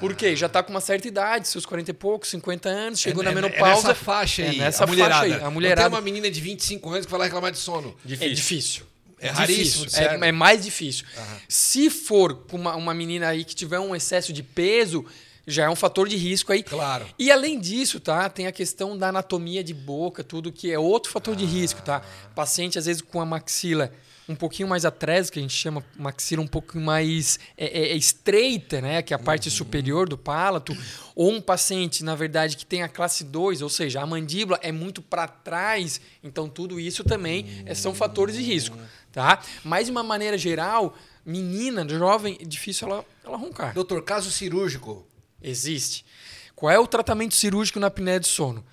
Por quê? Já tá com uma certa idade, seus 40 e poucos, 50 anos, chegou na É- é menopausa. nessa faixa aí, É nessa a mulherada. faixa aí. A Não mulherada tem uma menina de 25 anos que vai lá reclamar de sono. é difícil. É raríssimo, Difícil. É, é mais difícil. Se for com uma, uma menina aí que tiver um excesso de peso, já é um fator de risco aí. Claro. E além disso, tá? Tem a questão da anatomia de boca, tudo que é outro fator de risco, tá? Paciente, às vezes, com a maxila um pouquinho mais atrésica, que a gente chama maxila um pouquinho mais é, é- é estreita, né? Que é a parte superior do palato. Ou um paciente, na verdade, que tem a classe 2, ou seja, a mandíbula é muito para trás. Então, tudo isso também é- são fatores de risco, tá? Mas, de uma maneira geral, menina, jovem, é difícil ela, ela roncar. Doutor, caso cirúrgico. Existe. Qual é o tratamento cirúrgico na apneia de sono?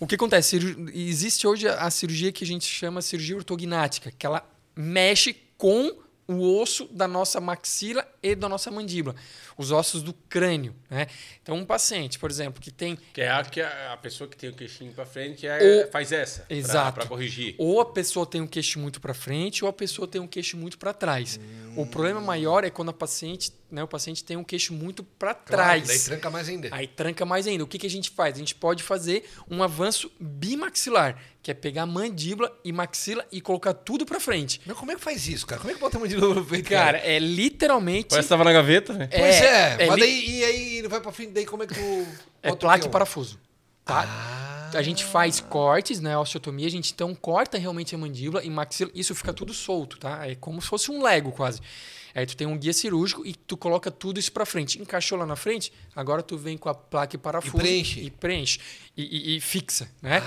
O que acontece? Existe hoje a cirurgia que a gente chama cirurgia ortognática, que ela mexe com o osso da nossa maxila e da nossa mandíbula, os ossos do crânio. Né? Então, um paciente, por exemplo, que tem Que é a, que a pessoa que tem o queixinho pra frente é, O- faz essa. Exato. Pra, corrigir. Ou a pessoa tem um queixo muito para frente ou a pessoa tem um queixo muito para trás. O problema maior é quando a paciente, né, o paciente tem um queixo muito para Claro, trás. daí tranca mais ainda. Aí tranca mais ainda. O que, que a gente faz? A gente pode fazer um avanço bimaxilar, que é pegar mandíbula e maxila e colocar tudo para frente. Mas como é que faz isso, cara? Como é que bota a mandíbula no peito? Cara, é literalmente Parece que tava na gaveta, né? Pois é, é mas li- daí, e aí ele vai pra frente, daí como é que tu. é placa e parafuso. Tá? Ah. A gente faz cortes, né? Osteotomia, a gente então corta realmente a mandíbula e maxila. Isso fica tudo solto, tá? É como se fosse um Lego quase. Aí tu tem um guia cirúrgico e tu coloca tudo isso pra frente. Encaixou lá na frente, agora tu vem com a placa e parafuso. E preenche. E preenche. E, e- e fixa, né?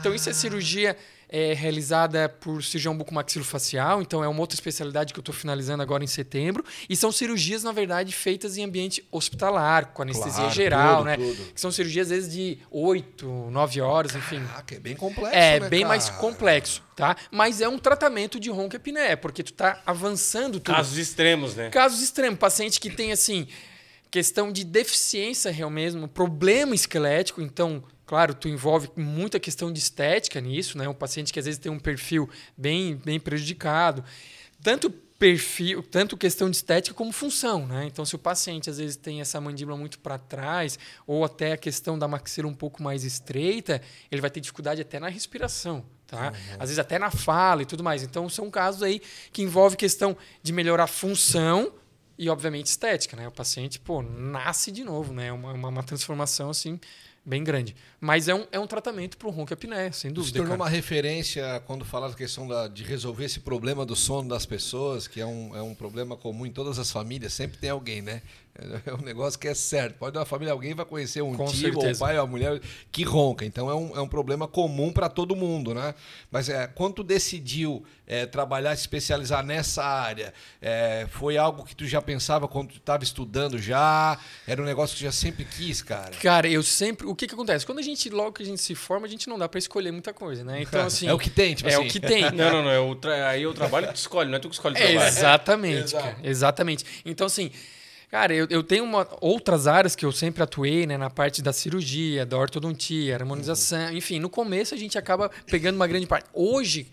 Então isso é cirurgia é, realizada por cirurgião bucomaxilofacial. Então é uma outra especialidade que eu estou finalizando agora em setembro. E são cirurgias, na verdade, feitas em ambiente hospitalar, com anestesia Claro, geral, tudo, né? tudo. Que são cirurgias, às vezes, de 8, 9 horas, enfim. Ah, que é bem complexo. É né, bem cara? mais complexo, tá? Mas é um tratamento de ronco-epiné, porque tu tá avançando tudo. Casos extremos, né? Casos extremos, paciente que tem assim questão de deficiência real mesmo, problema esquelético, então Claro, tu envolve muita questão de estética nisso, né? Um paciente que às vezes tem um perfil bem, bem prejudicado. Tanto perfil, tanto questão de estética como função, né? Então, se o paciente às vezes tem essa mandíbula muito para trás ou até a questão da maxila um pouco mais estreita, ele vai ter dificuldade até na respiração, tá? Uhum. Às vezes até na fala e tudo mais. Então, são casos aí que envolve questão de melhorar a função e obviamente estética, né? O paciente, pô, nasce de novo, né? Uma, uma, uma transformação assim bem grande. Mas é um, é um tratamento para o ronco apneia, sem dúvida. Se tornou cara. uma referência quando fala da questão da, de resolver esse problema do sono das pessoas, que é um, é um problema comum em todas as famílias, sempre tem alguém, né? É um negócio que é certo. Pode dar uma família, alguém vai conhecer um Com tio, certeza. ou um pai, ou uma mulher que ronca. Então é um, é um problema comum para todo mundo, né? Mas é, quando tu decidiu é, trabalhar, se especializar nessa área, é, foi algo que tu já pensava quando tu estava estudando já? Era um negócio que tu já sempre quis, cara? Cara, eu sempre. O que, que acontece? Quando a gente, logo que a gente se forma, a gente não dá para escolher muita coisa, né? Então, assim. é o que tem, tipo é assim. o que tem. Não, não, não. É o tra... Aí o trabalho que tu escolhe, não é tu que escolhe o trabalho. exatamente, cara. Exatamente. Então, assim. Cara, eu, eu tenho uma, outras áreas que eu sempre atuei, né? Na parte da cirurgia, da ortodontia, harmonização, uhum. enfim. No começo a gente acaba pegando uma grande parte. Hoje,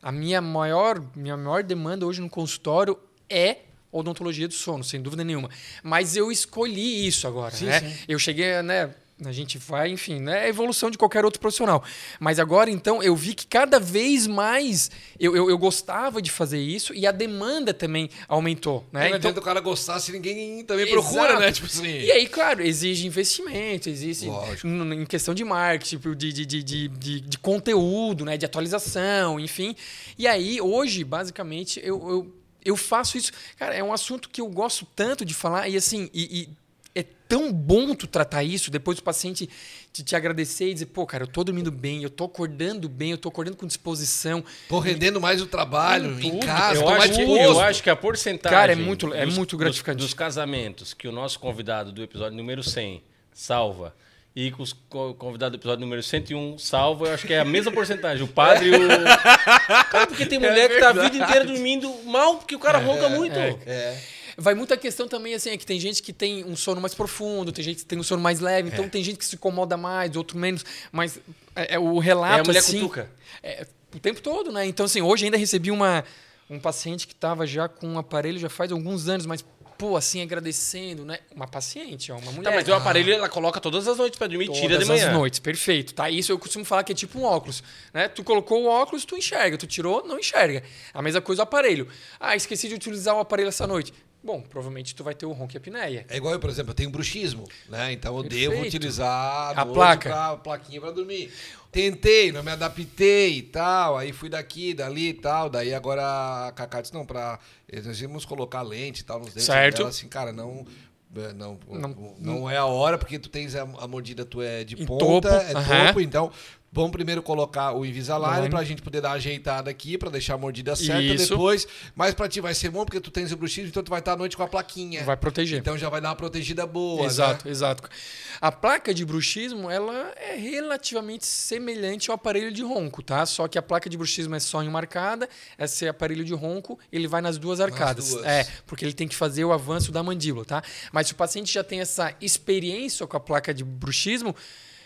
a minha maior, minha maior demanda hoje no consultório é odontologia do sono, sem dúvida nenhuma. Mas eu escolhi isso agora, sim, né? Sim. Eu cheguei, né? A gente vai, enfim, né? É a evolução de qualquer outro profissional. Mas agora, então, eu vi que cada vez mais eu, eu, eu gostava de fazer isso e a demanda também aumentou. Né? Não então, o cara gostar se ninguém também Exato. procura, né? Tipo assim. E aí, claro, exige investimento, existe em questão de marketing, tipo, de, de, de, de, de, conteúdo, né? De atualização, enfim. E aí, hoje, basicamente, eu, eu, eu faço isso. Cara, é um assunto que eu gosto tanto de falar e assim. e, e é tão bom tu tratar isso, depois o paciente te, te, agradecer e dizer, pô, cara, eu tô dormindo bem, eu tô acordando bem, eu tô acordando com disposição. Tô rendendo mais o trabalho em, em casa, eu acho, eu acho que a porcentagem cara, é muito, é dos, muito gratificante. Dos, dos casamentos que o nosso convidado do episódio número 100 salva e com os convidados do episódio número 101 salva, eu acho que é a mesma porcentagem. O padre e o. Cara, porque tem é mulher é que tá a vida inteira dormindo mal porque o cara é, ronca muito. É, é. Vai muita questão também, assim, é que tem gente que tem um sono mais profundo, tem gente que tem um sono mais leve, então é. tem gente que se incomoda mais, outro menos. Mas é, é o relato. É a mulher assim, cutuca. É, o tempo todo, né? Então, assim, hoje ainda recebi uma, um paciente que estava já com um aparelho já faz alguns anos, mas pô, assim, agradecendo, né? Uma paciente, ó, uma mulher. Tá, mas o aparelho ela coloca todas as noites para dormir, todas tira de manhã. Todas as noites, perfeito, tá? Isso eu costumo falar que é tipo um óculos, né? Tu colocou o óculos, tu enxerga, tu tirou, não enxerga. A mesma coisa o aparelho. Ah, esqueci de utilizar o aparelho essa noite. Bom, provavelmente tu vai ter o ronco e apneia. É igual eu, por exemplo, eu tenho bruxismo, né? Então eu Perfeito. devo utilizar a placa, pra, plaquinha para dormir. Tentei, não me adaptei e tal, aí fui daqui, dali e tal, daí agora a Cacá disse, não, para nós íamos colocar lente e tal nos dentes certo. dela, assim, cara, não é, não, não, não, é a hora, porque tu tens a, a mordida, tu é de ponta, topo, é uhum. topo, então Vamos primeiro colocar o Invisalign para a gente poder dar uma ajeitada aqui, para deixar a mordida certa Isso. depois. Mas para ti vai ser bom porque tu tens o bruxismo, então tu vai estar à noite com a plaquinha. Vai proteger. Então já vai dar uma protegida boa. Exato, né? exato. A placa de bruxismo, ela é relativamente semelhante ao aparelho de ronco, tá? Só que a placa de bruxismo é sonho marcada, esse aparelho de ronco, ele vai nas duas arcadas. Nas duas. É, porque ele tem que fazer o avanço da mandíbula, tá? Mas se o paciente já tem essa experiência com a placa de bruxismo,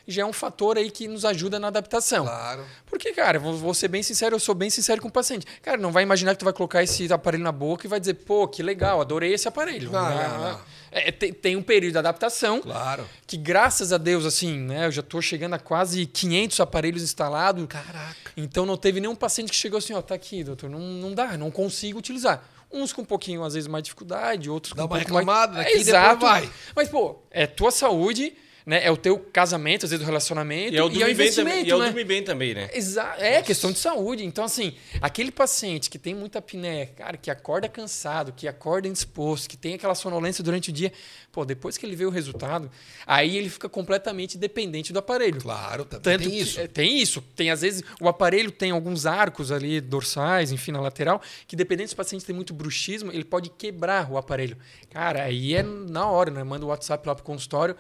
já é um fator aí que nos ajuda na adaptação. Claro. Porque, cara, vou, vou ser bem sincero, eu sou bem sincero com o paciente. Cara, não vai imaginar que tu vai colocar esse aparelho na boca e vai dizer, pô, que legal, adorei esse aparelho. Não, não, não. É, tem, tem, um período de adaptação. Claro. Que graças a Deus, assim, né? Eu já estou chegando a quase 500 aparelhos instalados. Caraca. Então não teve nenhum paciente que chegou assim, ó, tá aqui, doutor, não, não dá, não consigo utilizar. Uns com um pouquinho, às vezes, mais dificuldade, outros Dá com uma um reclamada mais... daqui, Exato. vai. Mas, pô, é tua saúde né? É o teu casamento, às vezes o relacionamento e é o, e é o investimento, também, e é o né? dormir bem também, né? Exato. É questão de saúde. Então, assim, aquele paciente que tem muita apneia, cara, que acorda cansado, que acorda indisposto, que tem aquela sonolência durante o dia, pô, depois que ele vê o resultado, aí ele fica completamente dependente do aparelho. Claro, também Tanto tem isso. É, tem isso. Tem, às vezes, o aparelho tem alguns arcos ali, dorsais, enfim, na lateral, que dependendo se o paciente tem muito bruxismo, ele pode quebrar o aparelho. Cara, aí é na hora, né? Manda o WhatsApp lá pro consultório,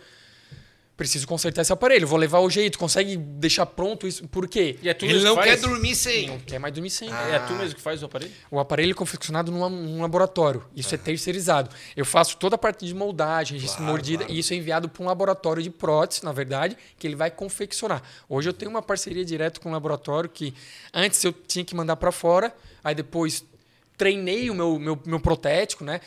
preciso consertar esse aparelho, vou levar o jeito, consegue deixar pronto isso? Por quê? E é tu Ele não que quer dormir sem. Não quer mais dormir sem. É tu mesmo que faz o aparelho? O aparelho é confeccionado num, num laboratório. Isso é terceirizado. Eu faço toda a parte de moldagem, Claro, mordida, claro. e isso é enviado para um laboratório de prótese, na verdade, que ele vai confeccionar. Hoje eu tenho uma parceria direto com um laboratório que antes eu tinha que mandar para fora, aí depois treinei o meu, meu, meu protético, né?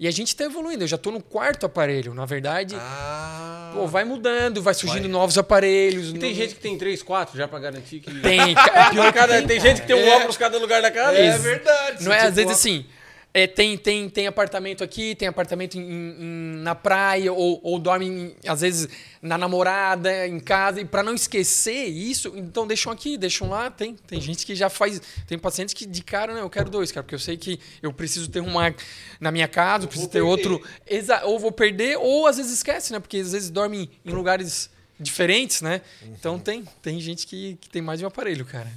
E a gente está evoluindo. Eu já estou no quarto aparelho. Na verdade, Ah. pô, vai mudando, vai surgindo Vai. novos aparelhos. E tem no- gente que tem três, quatro já pra garantir que. Tem. Pior Cada, tem, tem gente que tem um É. óculos cada lugar da casa. É verdade. Não é, Tipo, às vezes assim, é, tem, tem, tem apartamento aqui, tem apartamento em- em- na praia, ou, ou dorme, em- às vezes, na namorada, em casa, e para não esquecer isso, então deixam aqui, deixam lá. Tem, tem gente que já faz. Tem pacientes que de cara, não, eu quero dois, cara, porque eu sei que eu preciso ter uma na minha casa, eu preciso ter perder. outro. Exa ou vou perder, ou às vezes esquece, né? Porque às vezes dorme em lugares diferentes, né? Então tem, tem gente que, que tem mais de um aparelho, cara.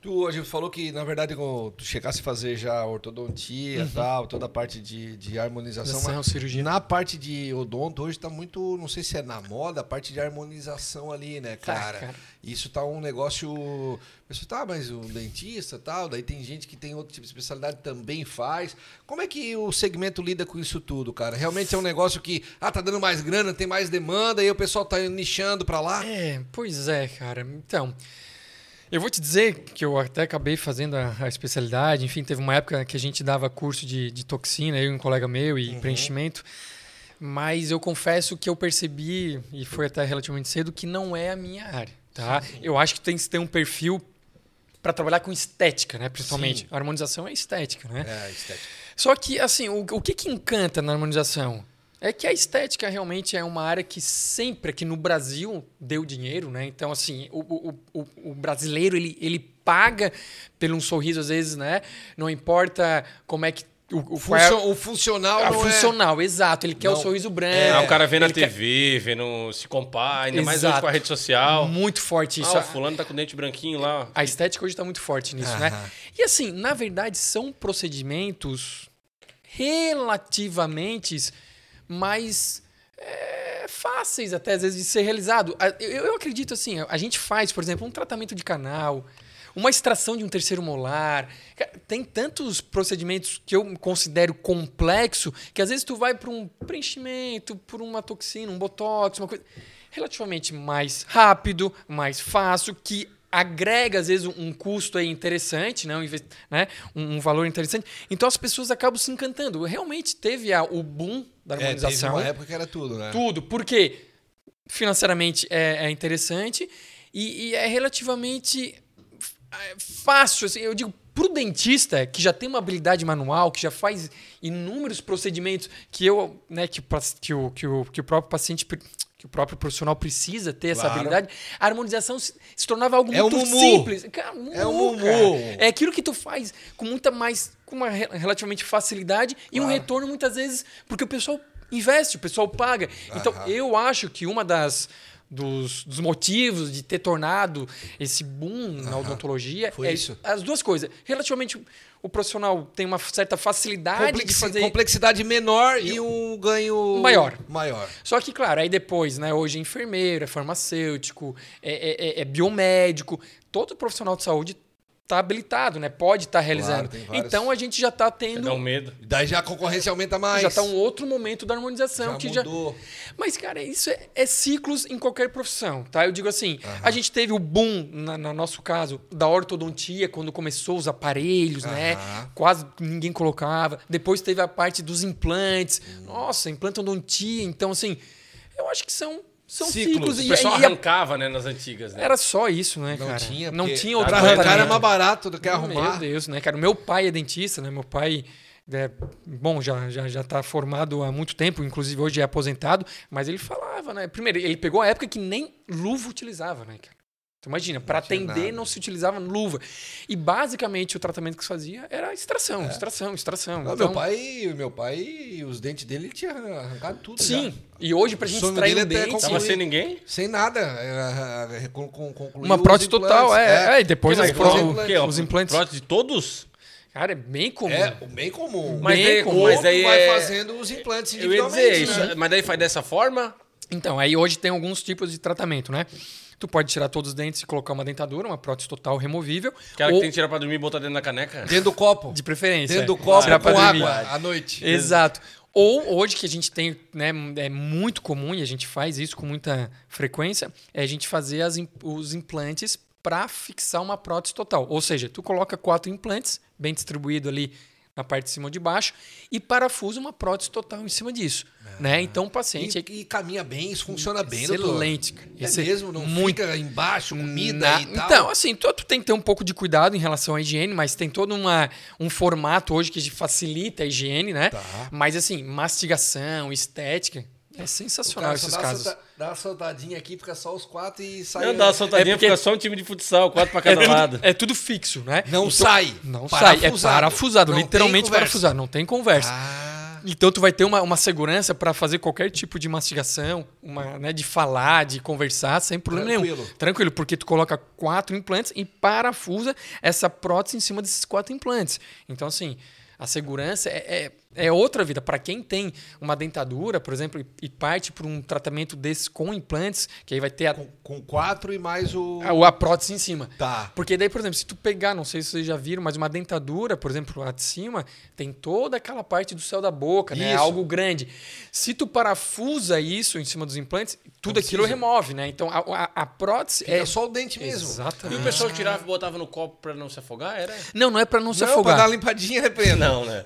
Tu hoje falou que, na verdade, tu chegasse a fazer já ortodontia e tal, toda a parte de, de harmonização. Mas cirurgia. Na parte de odonto, hoje tá muito, não sei se é na moda, a parte de harmonização ali, né, Tá, cara? cara. Isso tá um negócio. A pessoa, tá, mas o dentista tal, daí tem gente que tem outro tipo de especialidade também faz. Como é que o segmento lida com isso tudo, cara? Realmente é um negócio que, ah, tá dando mais grana, tem mais demanda, e o pessoal tá nichando pra lá? É, pois é, cara. Então, eu vou te dizer que eu até acabei fazendo a, a especialidade. Enfim, teve uma época que a gente dava curso de, de toxina, eu e um colega meu, e preenchimento. Mas eu confesso que eu percebi, e foi até relativamente cedo, que não é a minha área. Tá? Eu acho que tem que ter um perfil para trabalhar com estética, né? Principalmente. Sim. A harmonização é estética, né? É, estética. Só que, assim, o, o que, que encanta na harmonização? É que a estética realmente é uma área que sempre aqui no Brasil deu dinheiro, né? Então, assim, o, o, o, o brasileiro, ele, ele paga pelo um sorriso, às vezes, né? Não importa como é que... O, o, é Funcio- o funcional a é- funcional, exato. Ele quer Não. o sorriso branco. É, o cara vê na ele quer- TV, vê no Se Compar, ainda mais hoje Exato. com a rede social. Muito forte isso. Ah, o fulano tá com o dente branquinho lá. A estética hoje está muito forte nisso, né? E assim, na verdade, são procedimentos relativamente mais é, fáceis até às vezes de ser realizado. Eu, eu acredito assim, a gente faz, por exemplo, um tratamento de canal, uma extração de um terceiro molar. Tem tantos procedimentos que eu considero complexo que às vezes tu vai para um preenchimento, por uma toxina, um botox, uma coisa relativamente mais rápido, mais fácil, que agrega às vezes um custo aí interessante, né? Um, né? um valor interessante. Então as pessoas acabam se encantando. Realmente teve a- o boom da É, teve harmonização uma época que era tudo, né? tudo, porque financeiramente é, é interessante e, e é relativamente é, fácil. assim, eu digo, pro dentista que já tem uma habilidade manual, que já faz inúmeros procedimentos que eu, né, que, o que, o, que, o, que o próprio paciente que o próprio profissional precisa ter essa Claro. habilidade, a harmonização se, se tornava algo É muito mumu. simples. Cara, É o mumu, mumu. É aquilo que tu faz com muita mais, com uma re- relativamente facilidade e um Claro. retorno muitas vezes porque o pessoal investe, o pessoal paga. Então, Aham. eu acho que uma das dos, dos motivos de ter tornado esse boom na odontologia Foi é isso. as duas coisas. Relativamente, o profissional tem uma certa facilidade de Complexi- fazer. Complexidade menor e um ganho Maior. Maior. Só que, claro, aí depois, né? Hoje é enfermeiro, é farmacêutico, é, é- é- é biomédico. Todo profissional de saúde está habilitado, né? Pode estar realizando. tem vários. então a gente já está Dá tendo. um medo. Daí já a concorrência aumenta mais. Já está um outro momento da harmonização Já que já. mudou. Mas, cara, isso é, é ciclos em qualquer profissão, tá? Eu digo assim, a gente teve o boom, na, no nosso caso, da ortodontia, quando começou os aparelhos, né? Quase ninguém colocava. Depois teve a parte dos implantes. Nossa, implantodontia. Então, assim, eu acho que são, são Ciclos. ciclos. O E, pessoal e arrancava, né, nas antigas, né? era só isso, né, Não cara? tinha. Não porque tinha outro Pra arrancar é tratamento. mais barato do que arrumar. Meu Deus, né, cara? Meu pai é dentista, né? Meu pai, é, bom, já, já, já tá formado há muito tempo, inclusive hoje é aposentado, mas ele falava, né? Primeiro, ele pegou a época que nem luva utilizava, né, cara? Tu imagina, para atender nada. não se utilizava luva. E basicamente o tratamento que se fazia era extração, extração, extração. Não, Então, meu pai, meu pai, os dentes dele ele tinha arrancado tudo. Sim. já. E hoje, pra O gente extrair um é dente. Tava sem ninguém? Sem nada. é, é, Uma prótese total, é, é, e depois Mas as os pró- O os implantes. Prótese de todos? Cara, é bem comum. É, bem comum. Mas Bem daí, comum. mas tu vai é- fazendo os implantes Eu ia dizer individualmente, isso, né? mas daí faz dessa forma? Então, aí hoje tem alguns tipos de tratamento, né? Tu pode tirar todos os dentes e colocar uma dentadura, uma prótese total removível. Aquela ou, que tem que tirar pra dormir e botar dentro da caneca. Dentro do copo. De preferência. Dentro do é. copo Tirar com água à noite. Exato. Ou hoje que a gente tem, né, é muito comum e a gente faz isso com muita frequência, é a gente fazer as os implantes para fixar uma prótese total. Ou seja, tu coloca quatro implantes, bem distribuído ali na parte de cima ou de baixo, e parafusa uma prótese total em cima disso. né? Então o paciente é E, e caminha bem, isso funciona bem, excelente. É Esse- mesmo? Não muito fica embaixo, comida na- e tal? Então, assim, tu, tu tem que ter um pouco de cuidado em relação à higiene, mas tem todo uma, um formato hoje que facilita a higiene, né? Tá. Mas, assim, mastigação, estética, é sensacional esses dá, uma casos. solta- dá uma soltadinha aqui, fica só os quatro e sai. Não, dá uma soltadinha, É porque- fica só um time de futsal, quatro pra É cada tudo, lado. é tudo fixo, né? Não sai. Não sai, é parafusado, Não literalmente parafusado, não tem conversa. Ah, Então tu vai ter uma, uma segurança para fazer qualquer tipo de mastigação, uma, né, de falar, de conversar, sem problema nenhum. Tranquilo. Tranquilo, porque tu coloca quatro implantes e parafusa essa prótese em cima desses quatro implantes. Então, assim, a segurança é, é, é outra vida. Para quem tem uma dentadura, por exemplo, e, e parte por um tratamento desses com implantes, que aí vai ter a, com, com quatro e mais o. a, a prótese em cima. Tá. Porque daí, por exemplo, se tu pegar, não sei se vocês já viram, mas uma dentadura, por exemplo, lá de cima, tem toda aquela parte do céu da boca, né? Isso. Algo grande. Se tu parafusa isso em cima dos implantes, tudo Não aquilo precisa. remove, né? Então a, a, a prótese Fica é só o dente mesmo. E Exatamente. o pessoal tirava e botava no copo pra não se afogar? Era? Não, não é para não se Não, pra afogar. dar uma limpadinha, né, Pedro? Não, né?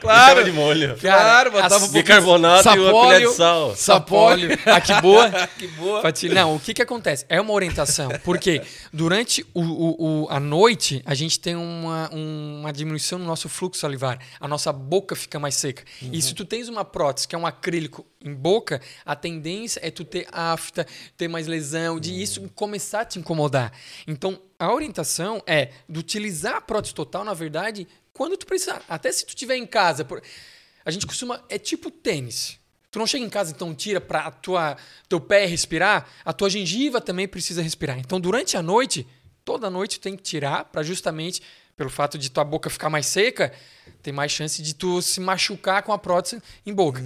Claro. Tava de molho. Claro, botava as- um Bicarbonato e uma colher de sal. Sapólio. Ah, que boa. Que boa. Pati- Não, o que, que acontece? É uma orientação. Porque durante o, o- o- a noite, a gente tem uma, um- uma diminuição no nosso fluxo salivar. A nossa boca fica mais seca. E se tu tens uma prótese, que é um acrílico em boca, a tendência é tu ter afta, ter mais lesão, de isso começar a te incomodar. Então, a orientação é de utilizar a prótese total, na verdade, quando tu precisar. Até se tu estiver em casa. por- A gente costuma. É tipo tênis. Tu não chega em casa, então tira para tua teu pé respirar, a tua gengiva também precisa respirar. Então, durante a noite, toda noite tem que tirar para justamente pelo fato de tua boca ficar mais seca, tem mais chance de tu se machucar com a prótese em boca.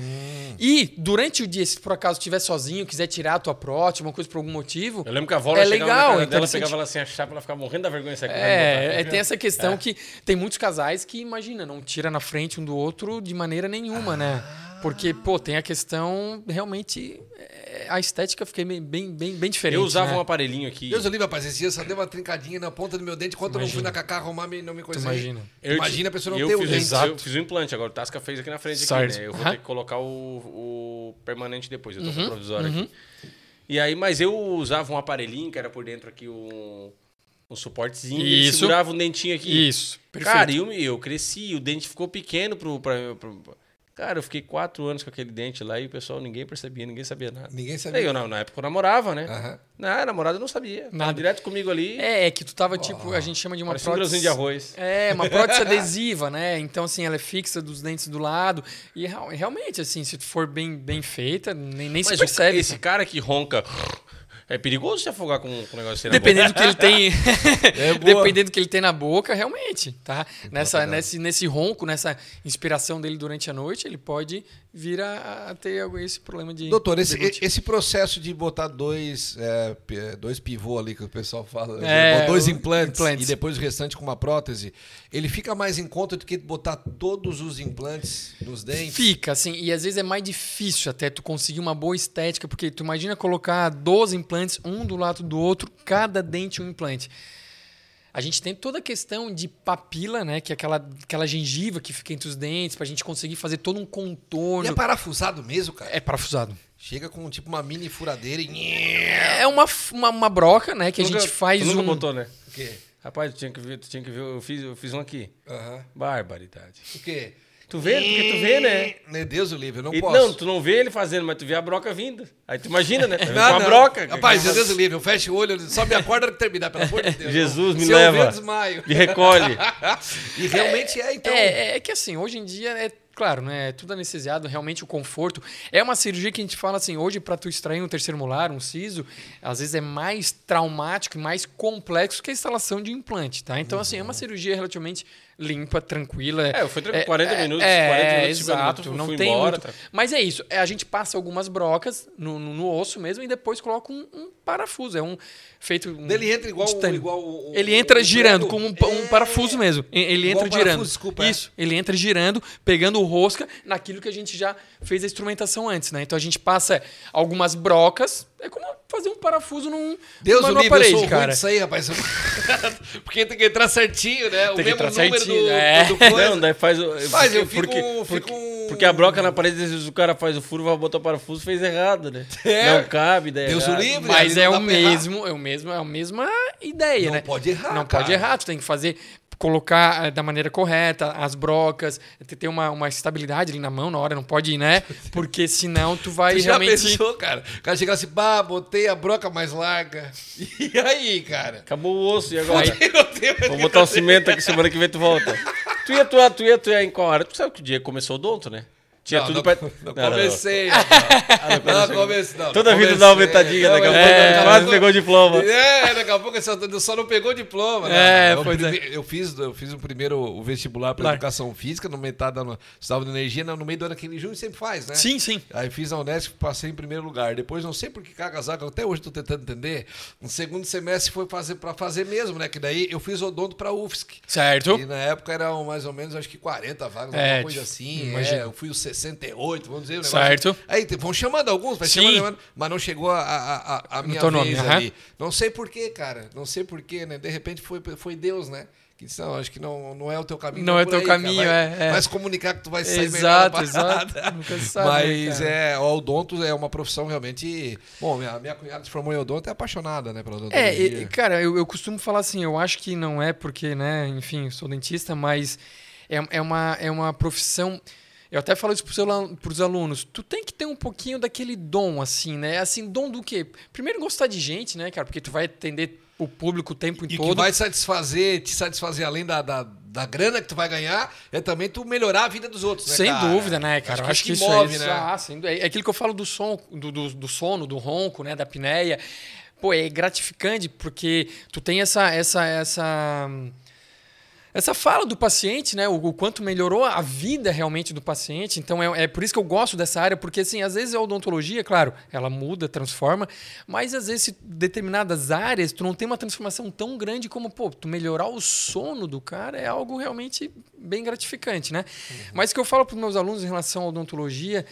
E durante o dia, se por acaso estiver sozinho, quiser tirar a tua prótese, alguma coisa por algum motivo, Eu lembro que a avó É legal, na dela, pegava ela assim, a chapa, ela ficava morrendo da vergonha. É, é, tem essa questão que tem muitos casais que, imagina, não tira na frente um do outro de maneira nenhuma, né? Porque, pô, tem a questão, realmente, é, a estética fica bem, bem, bem, bem diferente. Eu usava né? um aparelhinho aqui. Deus o livre, rapaz. Esse dia só deu uma trincadinha na ponta do meu dente enquanto eu não fui na Cacá arrumar e não me coisei. imagina. Eu Imagina a pessoa não eu ter o fiz, dente. Exato. Eu fiz o implante agora. O Tasca fez aqui na frente, aqui, né? Eu vou ter que colocar o, o permanente depois. Eu tô com Uhum, o provisório uhum. aqui. E aí, mas eu usava um aparelhinho que era por dentro aqui um, um suportezinho. E ele Isso. segurava um dentinho aqui. Isso, perfeito. Cara, eu, eu cresci, o dente ficou pequeno pro, pra, pro- Cara, eu fiquei quatro anos com aquele dente lá e o pessoal, ninguém percebia, ninguém sabia nada. Ninguém sabia. eu, na, na época eu namorava, né? Aham. Não, a namorada não sabia. Tava Nada. direto comigo ali. É, é que tu tava, tipo, a gente chama de uma Parecia um prótese... grãozinho de arroz. É, uma prótese adesiva, né? Então, assim, ela é fixa dos dentes do lado. E real- realmente, assim, se for bem, bem feita, nem, nem se Mas o- percebe. esse cara que ronca. É perigoso se afogar com, com um negócio assim Dependendo do que ele tem. É dependendo do que ele tem na boca, realmente, tá? Nessa, nesse, nesse ronco, nessa inspiração dele durante a noite, ele pode vir a, ter esse problema de. Doutor, esse, esse processo de botar dois, é, dois pivô ali que o pessoal fala, É, ou dois implantes, implantes. e depois o restante com uma prótese, ele fica mais em conta do que botar todos os implantes nos dentes? Fica, assim, e às vezes é mais difícil até tu conseguir uma boa estética, porque tu imagina colocar 12 implantes, um do lado do outro, cada dente um implante. A gente tem toda a questão de papila, né? Que é aquela, aquela gengiva que fica entre os dentes, pra gente conseguir fazer todo um E contorno. é parafusado mesmo, cara? É parafusado. Chega com tipo uma mini furadeira e... É uma, uma, uma broca, né? Que a Nunca- gente faz tu nunca um. botou, né? O quê? Rapaz, tu tinha que ver, tu tinha que ver, eu fiz, eu fiz um aqui. Aham. Barbaridade. O quê? Tu vê, porque tu vê, né? Meu Deus o livre, eu não E- posso. não, tu não vê ele fazendo, mas tu vê a broca vindo. Aí tu imagina, né? Tu vê Não, uma não. broca. Rapaz, meu Deus o livre, eu fecho o olho, eu só me hora que terminar, pelo amor de Deus. Jesus, me Se eu leva. eu desmaio. Me recolhe. E realmente é, então. É, é que assim, hoje em dia é claro, né? É tudo anestesiado, realmente o conforto. É uma cirurgia que a gente fala assim, hoje para tu extrair um terceiro molar, um siso, às vezes é mais traumático e mais complexo que a instalação de um implante, tá? Então assim, é uma cirurgia relativamente limpa, tranquila. É, eu fui tranquilo, 40 minutos, é, 40 minutos, 50 exato, minutos, não fui tem embora, muito. tá. Mas é isso, é, a gente passa algumas brocas no, no, no osso mesmo e depois coloca um, um parafuso, é um feito um, Ele entra igual, um igual o- Ele entra o girando prego. com um, um É. parafuso mesmo. Ele entra parafuso, girando. desculpa, é. Isso. Ele entra girando, pegando o rosca naquilo que a gente já fez a instrumentação antes, né? Então a gente passa algumas brocas. É como fazer um parafuso num, Deus numa, o livre, eu parede, sou ruim cara. disso aí, rapaz. Porque tem que entrar certinho, né? o Tem que mesmo entrar número certinho, do, é. do coisa. Não, daí faz o. Mas eu porque, fico- porque, fico um- porque a broca na parede, às vezes o cara faz o furo, vai botar o parafuso, fez errado, né? É. Não cabe, daí. é Deus o livre. Mas é não o mesmo, é o mesmo, é a mesma ideia, Não né? pode errar, Não cara. pode errar, tu tem que fazer colocar eh, da maneira correta as brocas, ter ter uma, uma estabilidade ali na mão na hora, não pode, né? Porque senão tu vai Tu já realmente pensou, cara? O cara chega assim, pá, botei a broca mais larga. E aí, cara? Acabou o osso, e agora? Não Vou botar o cimento aqui, semana que vem tu volta. Tu ia tu ia atuar em qual área? Tu sabe que o dia começou donto, né? Tinha Não, tudo não, pra... não Não, não, comecei. Não, comecei. não, Toda vida dá uma Não, daqui a é, pouco a quase pouco- pegou o diploma. É, daqui a pouco você só- só não pegou diploma. É, né? Eu, é. eu fiz, eu fiz o primeiro o vestibular para Claro. educação física, no metade da estava de energia, no meio do ano aquele junho sempre faz, né? Sim, sim. Aí fiz a Unesp, passei em primeiro lugar. Depois não sei por que cagazaga, até hoje estou tentando entender. No segundo semestre foi fazer para fazer mesmo, né? Que daí eu fiz odonto para UFSC. Certo. E na época eram mais ou menos, acho que 40 vagas, É, alguma coisa assim. imagina. É, eu fui os 68, vamos dizer. o Certo. Aí vão chamando alguns, vai chamando, chamando, mas não chegou a, a, a, minha nome, vez aham. ali. Não sei porquê, cara. Não sei porquê, né? De repente foi, foi Deus, né? Que disse, não, acho que não, não é o teu caminho. Não vai é por teu aí, cara. caminho, vai, é, é. Vai se comunicar que tu vai sair Exato, melhor exato. Nunca sabe, né, Mas cara? é, o odonto é uma profissão realmente... Bom, minha, minha cunhada se formou em odonto é apaixonada, né, pela É, odontologia. e- cara, eu, eu costumo falar assim, eu acho que não é porque, né, enfim, sou dentista, mas é, é, uma, é uma profissão. Eu até falo isso para os alunos. Tu tem que ter um pouquinho daquele dom, assim, né? Assim, dom do quê? Primeiro, gostar de gente, né, cara? Porque tu vai atender o público o tempo E todo. que vai satisfazer, te satisfazer além da, da, da grana que tu vai ganhar, é também tu melhorar a vida dos outros, né, Sem cara? dúvida, né, cara? Acho que acho que isso isso move, é, né? ah, sem dúvida. é aquilo que eu falo do som, do, do, do sono, do ronco, né, da apneia. Pô, é gratificante porque tu tem essa essa essa essa fala do paciente, né? O, o quanto melhorou a vida realmente do paciente. Então é, é por isso que eu gosto dessa área, porque assim, às vezes a odontologia, claro, ela muda, transforma, mas às vezes determinadas áreas tu não tem uma transformação tão grande como, pô, tu melhorar o sono do cara é algo realmente bem gratificante, né? Mas o que eu falo para os meus alunos em relação à odontologia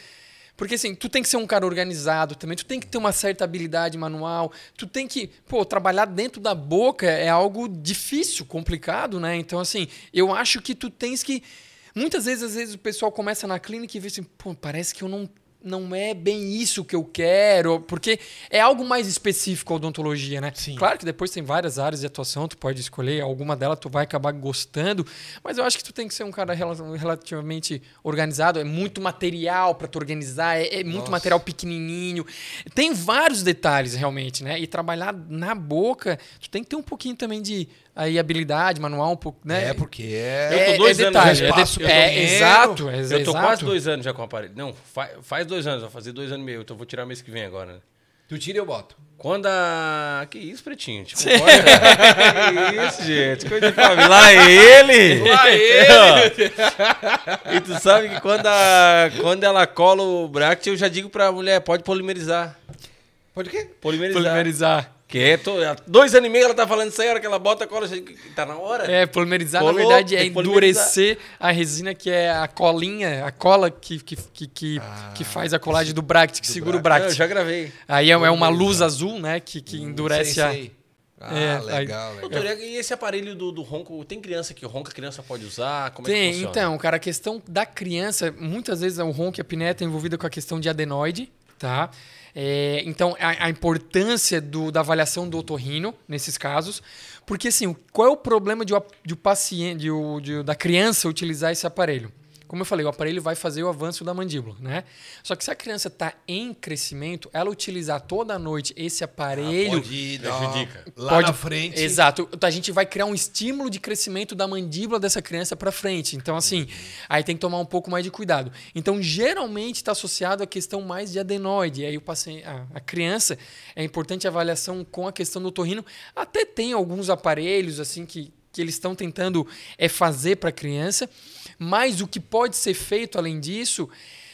porque assim, tu tem que ser um cara organizado também, tu tem que ter uma certa habilidade manual, tu tem que, pô, trabalhar dentro da boca é algo difícil, complicado, né? Então assim, eu acho que tu tens que muitas vezes às vezes o pessoal começa na clínica e vê assim, pô, parece que eu não não é bem isso que eu quero, porque é algo mais específico a odontologia, né? Sim. Claro que depois tem várias áreas de atuação, tu pode escolher, alguma delas tu vai acabar gostando, mas eu acho que tu tem que ser um cara rela- relativamente organizado, é muito material para tu organizar, é, é muito material pequenininho. Tem vários detalhes realmente, né? E trabalhar na boca, tu tem que ter um pouquinho também de aí habilidade manual, um pouco, né? É, porque é... Eu tô é, dois é anos detalhe, já é, espaço eu é, domino. exato, é, Eu tô exato. quase dois anos já com o aparelho. Não, fa- faz dois anos, vai fazer dois anos e meio. Então eu vou tirar mês que vem agora, né? Tu tira e eu boto. Quando a. Que isso, pretinho? Tipo, que isso, gente? Coisa de família. Lá ele! Lá ele! e tu sabe que quando, a... quando ela cola o bracket, eu já digo pra mulher: pode polimerizar. Pode o quê? Polimerizar. Polimerizar. Que é to- há dois anos e meio ela tá falando isso aí, a hora que ela bota a cola, tá na hora. É, polimerizar, Colou, na verdade, é tem endurecer a resina, que é a colinha, a cola que, que, que, que, que faz a colagem do bracket, que segura o Não, eu já gravei. Aí é, é uma luz azul, né, que, que endurece Sei, a... sei. Ah, É, aí- legal, legal. Doutor, e esse aparelho do, do ronco, tem criança que ronca, a criança pode usar? Como é que Tem, funciona? então, cara, a questão da criança, muitas vezes o ronco e a apneia está envolvida com a questão de adenoide, tá? É, então, a, a importância do- da avaliação do otorrino nesses casos, porque assim, qual é o problema de de paciente, de de da criança utilizar esse aparelho? Como eu falei, o aparelho vai fazer o avanço da mandíbula, né? Só que se a criança está em crescimento, ela utilizar toda noite esse aparelho, Pode ir, dar prejudica. Lá Pode- na frente. Exato. A gente vai criar um estímulo de crescimento da mandíbula dessa criança para frente. Então, assim, aí tem que tomar um pouco mais de cuidado. Então, geralmente está associado à questão mais de adenoide. E aí o paciente, a, a criança, é importante a avaliação com a questão do otorrino. Até tem alguns aparelhos, assim, que que eles estão tentando é fazer para a criança, mas o que pode ser feito além disso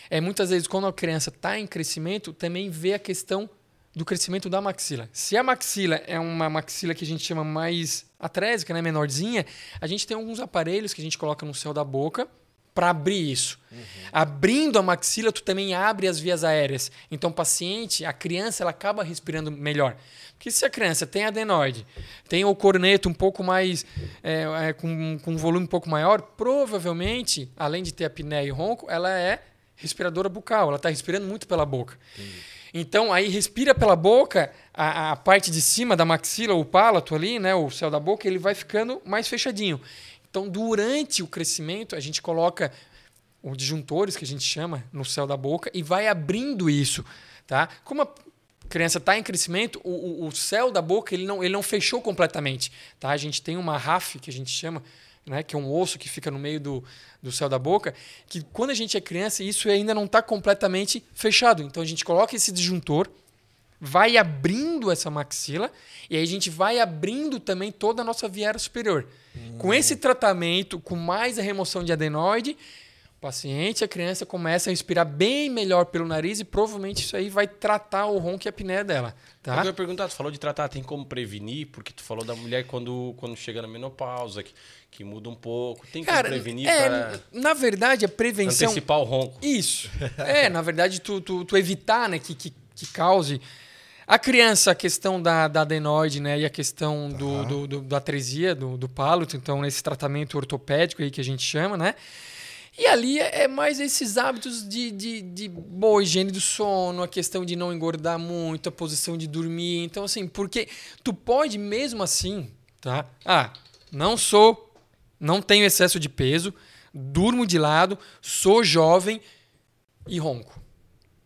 é muitas vezes quando a criança está em crescimento, também ver a questão do crescimento da maxila. Se a maxila é uma maxila que a gente chama mais atrésica, né, menorzinha, a gente tem alguns aparelhos que a gente coloca no céu da boca para abrir isso. Uhum. Abrindo a maxila, tu também abre as vias aéreas. Então, o paciente, a criança, ela acaba respirando melhor. Porque se a criança tem adenoide, tem o corneto um pouco mais, é, é, com, com um volume um pouco maior, provavelmente, além de ter apneia e ronco, ela é respiradora bucal. Ela está respirando muito pela boca. Entendi. Então, aí respira pela boca, a, a, parte de cima da maxila, o palato ali, né, o céu da boca, ele vai ficando mais fechadinho. Então, durante o crescimento, a gente coloca os disjuntores, que a gente chama, no céu da boca e vai abrindo isso. Tá? Como a criança está em crescimento, o, o, céu da boca ele não, ele não fechou completamente. Tá? A gente tem uma RAF, que a gente chama, né, que é um osso que fica no meio do, do céu da boca, que quando a gente é criança, isso ainda não está completamente fechado. Então a gente coloca esse disjuntor, vai abrindo essa maxila e aí a gente vai abrindo também toda a nossa via superior. Hum. Com esse tratamento, com mais a remoção de adenoide, o paciente, a criança começa a respirar bem melhor pelo nariz e provavelmente isso aí vai tratar o ronco e a apneia dela. Tá? Eu ia perguntar, tu falou de tratar, tem como prevenir? Porque tu falou da mulher quando, quando chega na menopausa, que que muda um pouco. Tem Cara, como prevenir é, para Na verdade, a prevenção. Antecipar o ronco. Isso. é, na verdade, tu, tu, tu evitar né, que, que, que, cause. A criança, a questão da, da adenoide né, e a questão do, uhum. do, do, da atresia, do, do pálito, então, nesse tratamento ortopédico aí que a gente chama, né? E ali é, é mais esses hábitos de, de, de boa higiene do sono, a questão de não engordar muito, a posição de dormir. Então, assim, porque tu pode mesmo assim, tá? Ah, não sou não tenho excesso de peso, durmo de lado, sou jovem e ronco.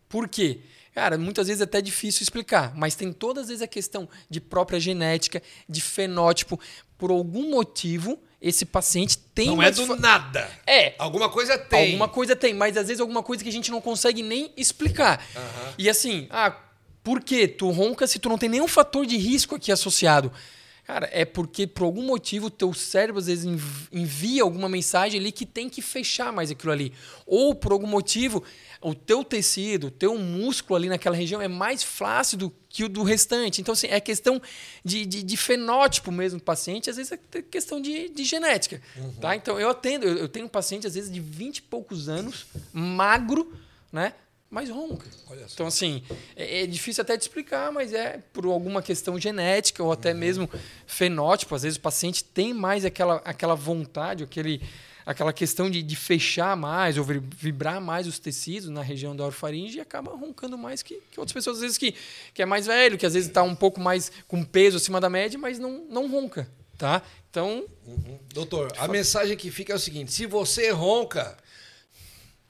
Por quê? Cara, muitas vezes é até difícil explicar, mas tem todas as vezes a questão de própria genética, de fenótipo. Por algum motivo, esse paciente tem. Não é do fa... nada. É. Alguma coisa tem. Alguma coisa tem, mas às vezes alguma coisa que a gente não consegue nem explicar. Uhum. E assim, ah, por que tu ronca se tu não tem nenhum fator de risco aqui associado? Cara, é porque por algum motivo o teu cérebro às vezes envia alguma mensagem ali que tem que fechar mais aquilo ali. Ou por algum motivo o teu tecido, o teu músculo ali naquela região é mais flácido que o do restante. Então, assim, é questão de, de, de fenótipo mesmo do paciente, às vezes é questão de, de genética. Uhum. Tá? Então, eu atendo, eu, eu tenho um paciente, às vezes, de 20 e poucos anos, magro, né? Mais ronca. Então, assim, é, é, difícil até de explicar, mas é por alguma questão genética ou até uhum. mesmo fenótipo. Às vezes o paciente tem mais aquela, aquela vontade, aquele, aquela questão de, de fechar mais ou vibrar mais os tecidos na região da orofaringe e acaba roncando mais que, que outras pessoas, às vezes, que, que é mais velho, que às vezes está um pouco mais com peso acima da média, mas não, não ronca. Tá? Então. Uhum. Doutor, a mensagem que fica é o seguinte: se você ronca,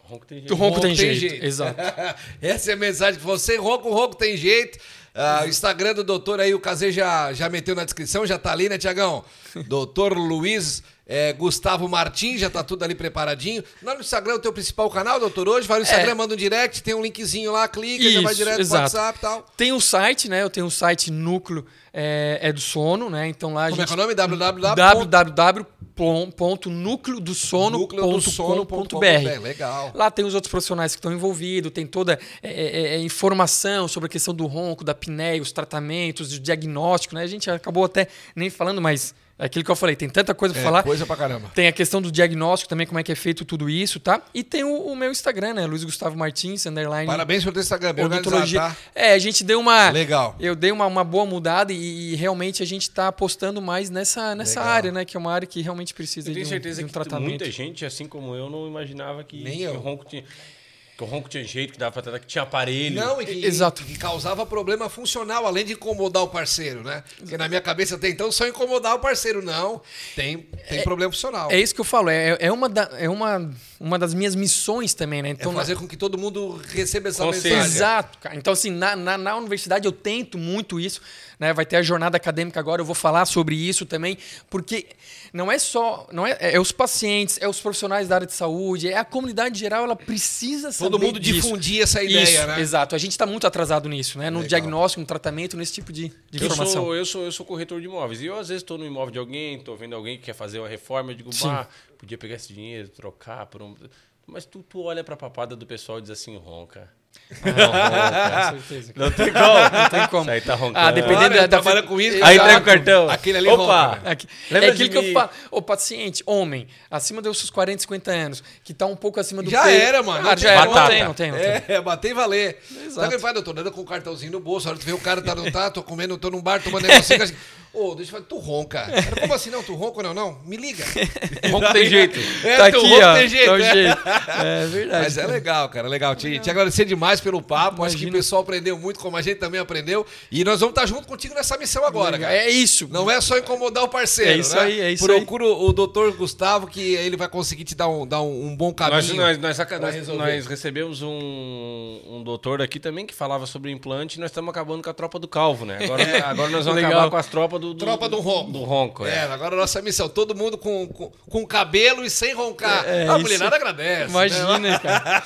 Ronco tem jeito. O ronco, ronco tem, tem, jeito. jeito. Exato. Essa é a mensagem que você ronca, o ronco tem jeito. Uh, o Instagram do doutor aí, o Casê já, já meteu na descrição, já tá ali, né, Tiagão? doutor Luiz é, Gustavo Martins, já tá tudo ali preparadinho. Lá no Instagram é o teu principal canal, doutor, hoje. Vai no Instagram, é. manda um direct, tem um linkzinho lá, clica, Isso, já vai direto exato. pro WhatsApp e tal. Tem o um site, né? Eu tenho o um site núcleo é, é, do sono, né? Então lá a Como gente... é que é o nome? www. www.núcleodossono.com.br Legal. Lá tem os outros profissionais que estão envolvidos, tem toda é, é, é, informação sobre a questão do ronco, da apneia, os tratamentos, o diagnóstico, né? A gente acabou até nem falando, mas é aquilo que eu falei, tem tanta coisa pra é, falar. Coisa pra caramba. Tem a questão do diagnóstico também, como é que é feito tudo isso, tá? E tem o, o meu Instagram, né? Luiz Gustavo Martins, underline. Parabéns pelo teu Instagram, bem organizado, tá? É, a gente deu uma... Legal. Eu dei uma, uma boa mudada e, e realmente a gente tá apostando mais nessa, nessa área, né? Que é uma área que realmente precisa de um, de um tratamento. muita gente, assim como eu, não imaginava que, Nem eu. que o ronco tinha... Que o ronco tinha jeito, que dava pra tratar, que tinha aparelho. Não, e que, Exato. que causava problema funcional, além de incomodar o parceiro, né? Porque na minha cabeça até então só incomodar o parceiro. Não, tem, tem é, problema funcional. É isso que eu falo, é, é, uma, da, é uma, uma das minhas missões também, né? Então, é fazer com que todo mundo receba essa mensagem. Exato, cara. Então, assim, na, na, na, universidade eu tento muito isso. Né? Vai ter a jornada acadêmica agora, eu vou falar sobre isso também, porque não é só, não é, é os pacientes, é os profissionais da área de saúde, é a comunidade geral, ela precisa saber Todo mundo disso. difundir essa ideia, Isso, né? Exato. A gente está muito atrasado nisso, né? No Legal. diagnóstico, no tratamento, nesse tipo de, de Eu informação. sou, eu, sou, eu sou corretor de imóveis. E eu, às vezes, estou no imóvel de alguém, estou vendo alguém que quer fazer uma reforma, eu digo, bah, podia pegar esse dinheiro, trocar por um. Mas tu, tu olha pra papada do pessoal e diz assim, ronca. Ah, com certeza. Não tem como. Não tem como. Isso aí tá roncando. Ah, dependendo Olha, da, da com isso, Aí entrega o cartão. Aquele ali Opa! ronca, né? Aqui- é aquilo que eu falo. O paciente, homem, acima dos seus 40, 50 anos, que tá um pouco acima do Já peso. era, mano. Ah, Não já tem era. Não tem, não tem, não tem. É, bater e valer. Exato. Sabe o que faz, doutor? Anda com o cartãozinho no bolso. A hora que tu vê o cara tá, não tá, tô comendo, tô num bar, tomando negocinho. assim, Ô, deixa eu falar, tu ronca. Cara, Como assim? Não, tu ronca ou não? Não, me liga. Ronco tem jeito. É, tá teu aqui, ronco ó. tem jeito, tá né? jeito. É verdade. Mas é cara. legal, cara, legal. Te, te agradecer demais pelo papo. Acho que o Imagina. pessoal aprendeu muito, como a gente também aprendeu. E nós vamos estar junto contigo nessa missão agora, cara. É isso. Não é só incomodar o parceiro. É isso né? aí, é isso aí. Procura o doutor Gustavo, que ele vai conseguir te dar um, dar um, um bom caminho. nós, nós, nós- nós recebemos um, um doutor aqui também que falava sobre implante e nós estamos acabando com a tropa do calvo, né? Agora, agora nós vamos Legal. acabar com as tropas do, do- Tropa do ronco. Do ronco, É, é. agora a nossa missão. Todo mundo com, com, com cabelo e sem roncar. É, a isso. mulherada agradece. né? Imagina, cara.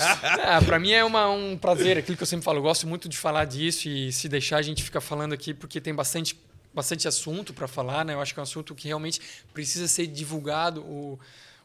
Ah, pra mim é uma- um prazer, aquilo que eu sempre falo. Eu gosto muito de falar disso e se deixar a gente fica falando aqui porque tem bastante, bastante assunto para falar, né? Eu acho que é um assunto que realmente precisa ser divulgado o,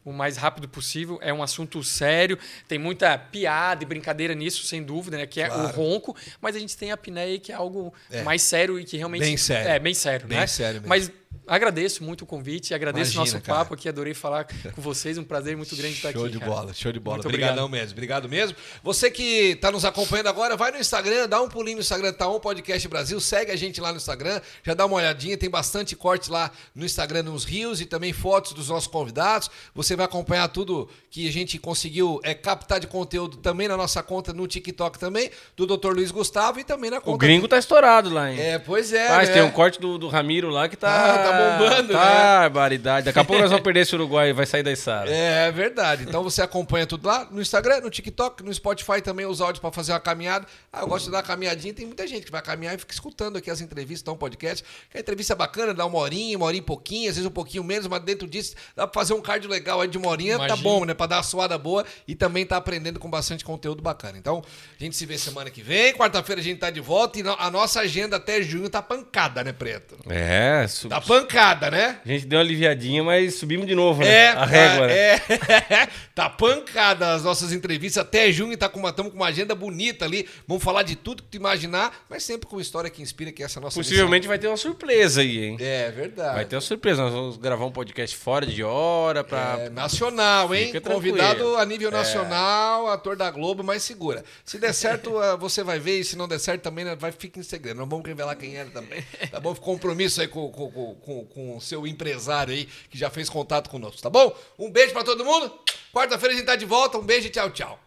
o mais rápido possível. É um assunto sério, tem muita piada e brincadeira nisso, sem dúvida, né? Que é o Claro. ronco, mas a gente tem a apneia que é algo É. mais sério e que realmente Bem sério. é bem sério, Bem né? sério mesmo. Mas agradeço muito o convite, agradeço o Imagina, nosso cara. papo aqui, adorei falar com vocês, um prazer muito grande estar Show aqui. de cara. bola, show de bola. Muito Obrigadão obrigado. mesmo, obrigado mesmo. Você que está nos acompanhando agora, vai no Instagram, dá um pulinho no Instagram, tá um podcast Brasil, segue a gente lá no Instagram, já dá uma olhadinha, tem bastante corte lá no Instagram, nos rios e também fotos dos nossos convidados. Você vai acompanhar tudo que a gente conseguiu é, captar de conteúdo também na nossa conta no TikTok também, do Dr. Luiz Gustavo e também na conta. O gringo tá estourado lá, hein? É, pois é. Mas né? tem um corte do, do Ramiro lá que tá. Ah, tá bombando, tá, né? Barbaridade. Daqui a pouco nós vamos perder esse Uruguai e vai sair da Sara. É verdade. Então você acompanha tudo lá no Instagram, no TikTok, no Spotify também os áudios para fazer uma caminhada. Ah, eu gosto de dar uma caminhadinha. Tem muita gente que vai caminhar e fica escutando aqui as entrevistas, então podcast. Que a entrevista é bacana, dá uma horinha, uma horinha e pouquinho, às vezes um pouquinho menos, mas dentro disso dá para fazer um cardio legal aí de uma horinha, tá Imagina. bom, né? Para dar uma suada boa e também tá aprendendo com bastante conteúdo bacana. Então, a gente se vê semana que vem. Quarta-feira a gente tá de volta e a nossa agenda até junho tá pancada, né, Preto? É, su- Tá pancada, né? a gente deu uma aliviadinha, mas subimos de novo, né? É, a régua, tá, né? é. tá pancada as nossas entrevistas. Até junho tá com uma, tamo com uma agenda bonita ali. Vamos falar de tudo que tu imaginar, mas sempre com história que inspira, que é essa nossa Possivelmente vai ter uma surpresa aí, hein? missão. É verdade. Vai ter uma surpresa. Nós vamos gravar um podcast fora de hora pra. É, nacional, hein? Fica Convidado tranquilo. a nível nacional, ator da Globo, mas segura. Se der certo, eh, você vai ver, e se não der certo também, né, vai ficar em segredo. Não vamos revelar quem era também. Tá bom? Compromisso aí com, com, com, com- com o seu empresário aí, que já fez contato conosco, tá bom? Um beijo pra todo mundo. Quarta-feira a gente tá de volta. Um beijo e tchau, tchau.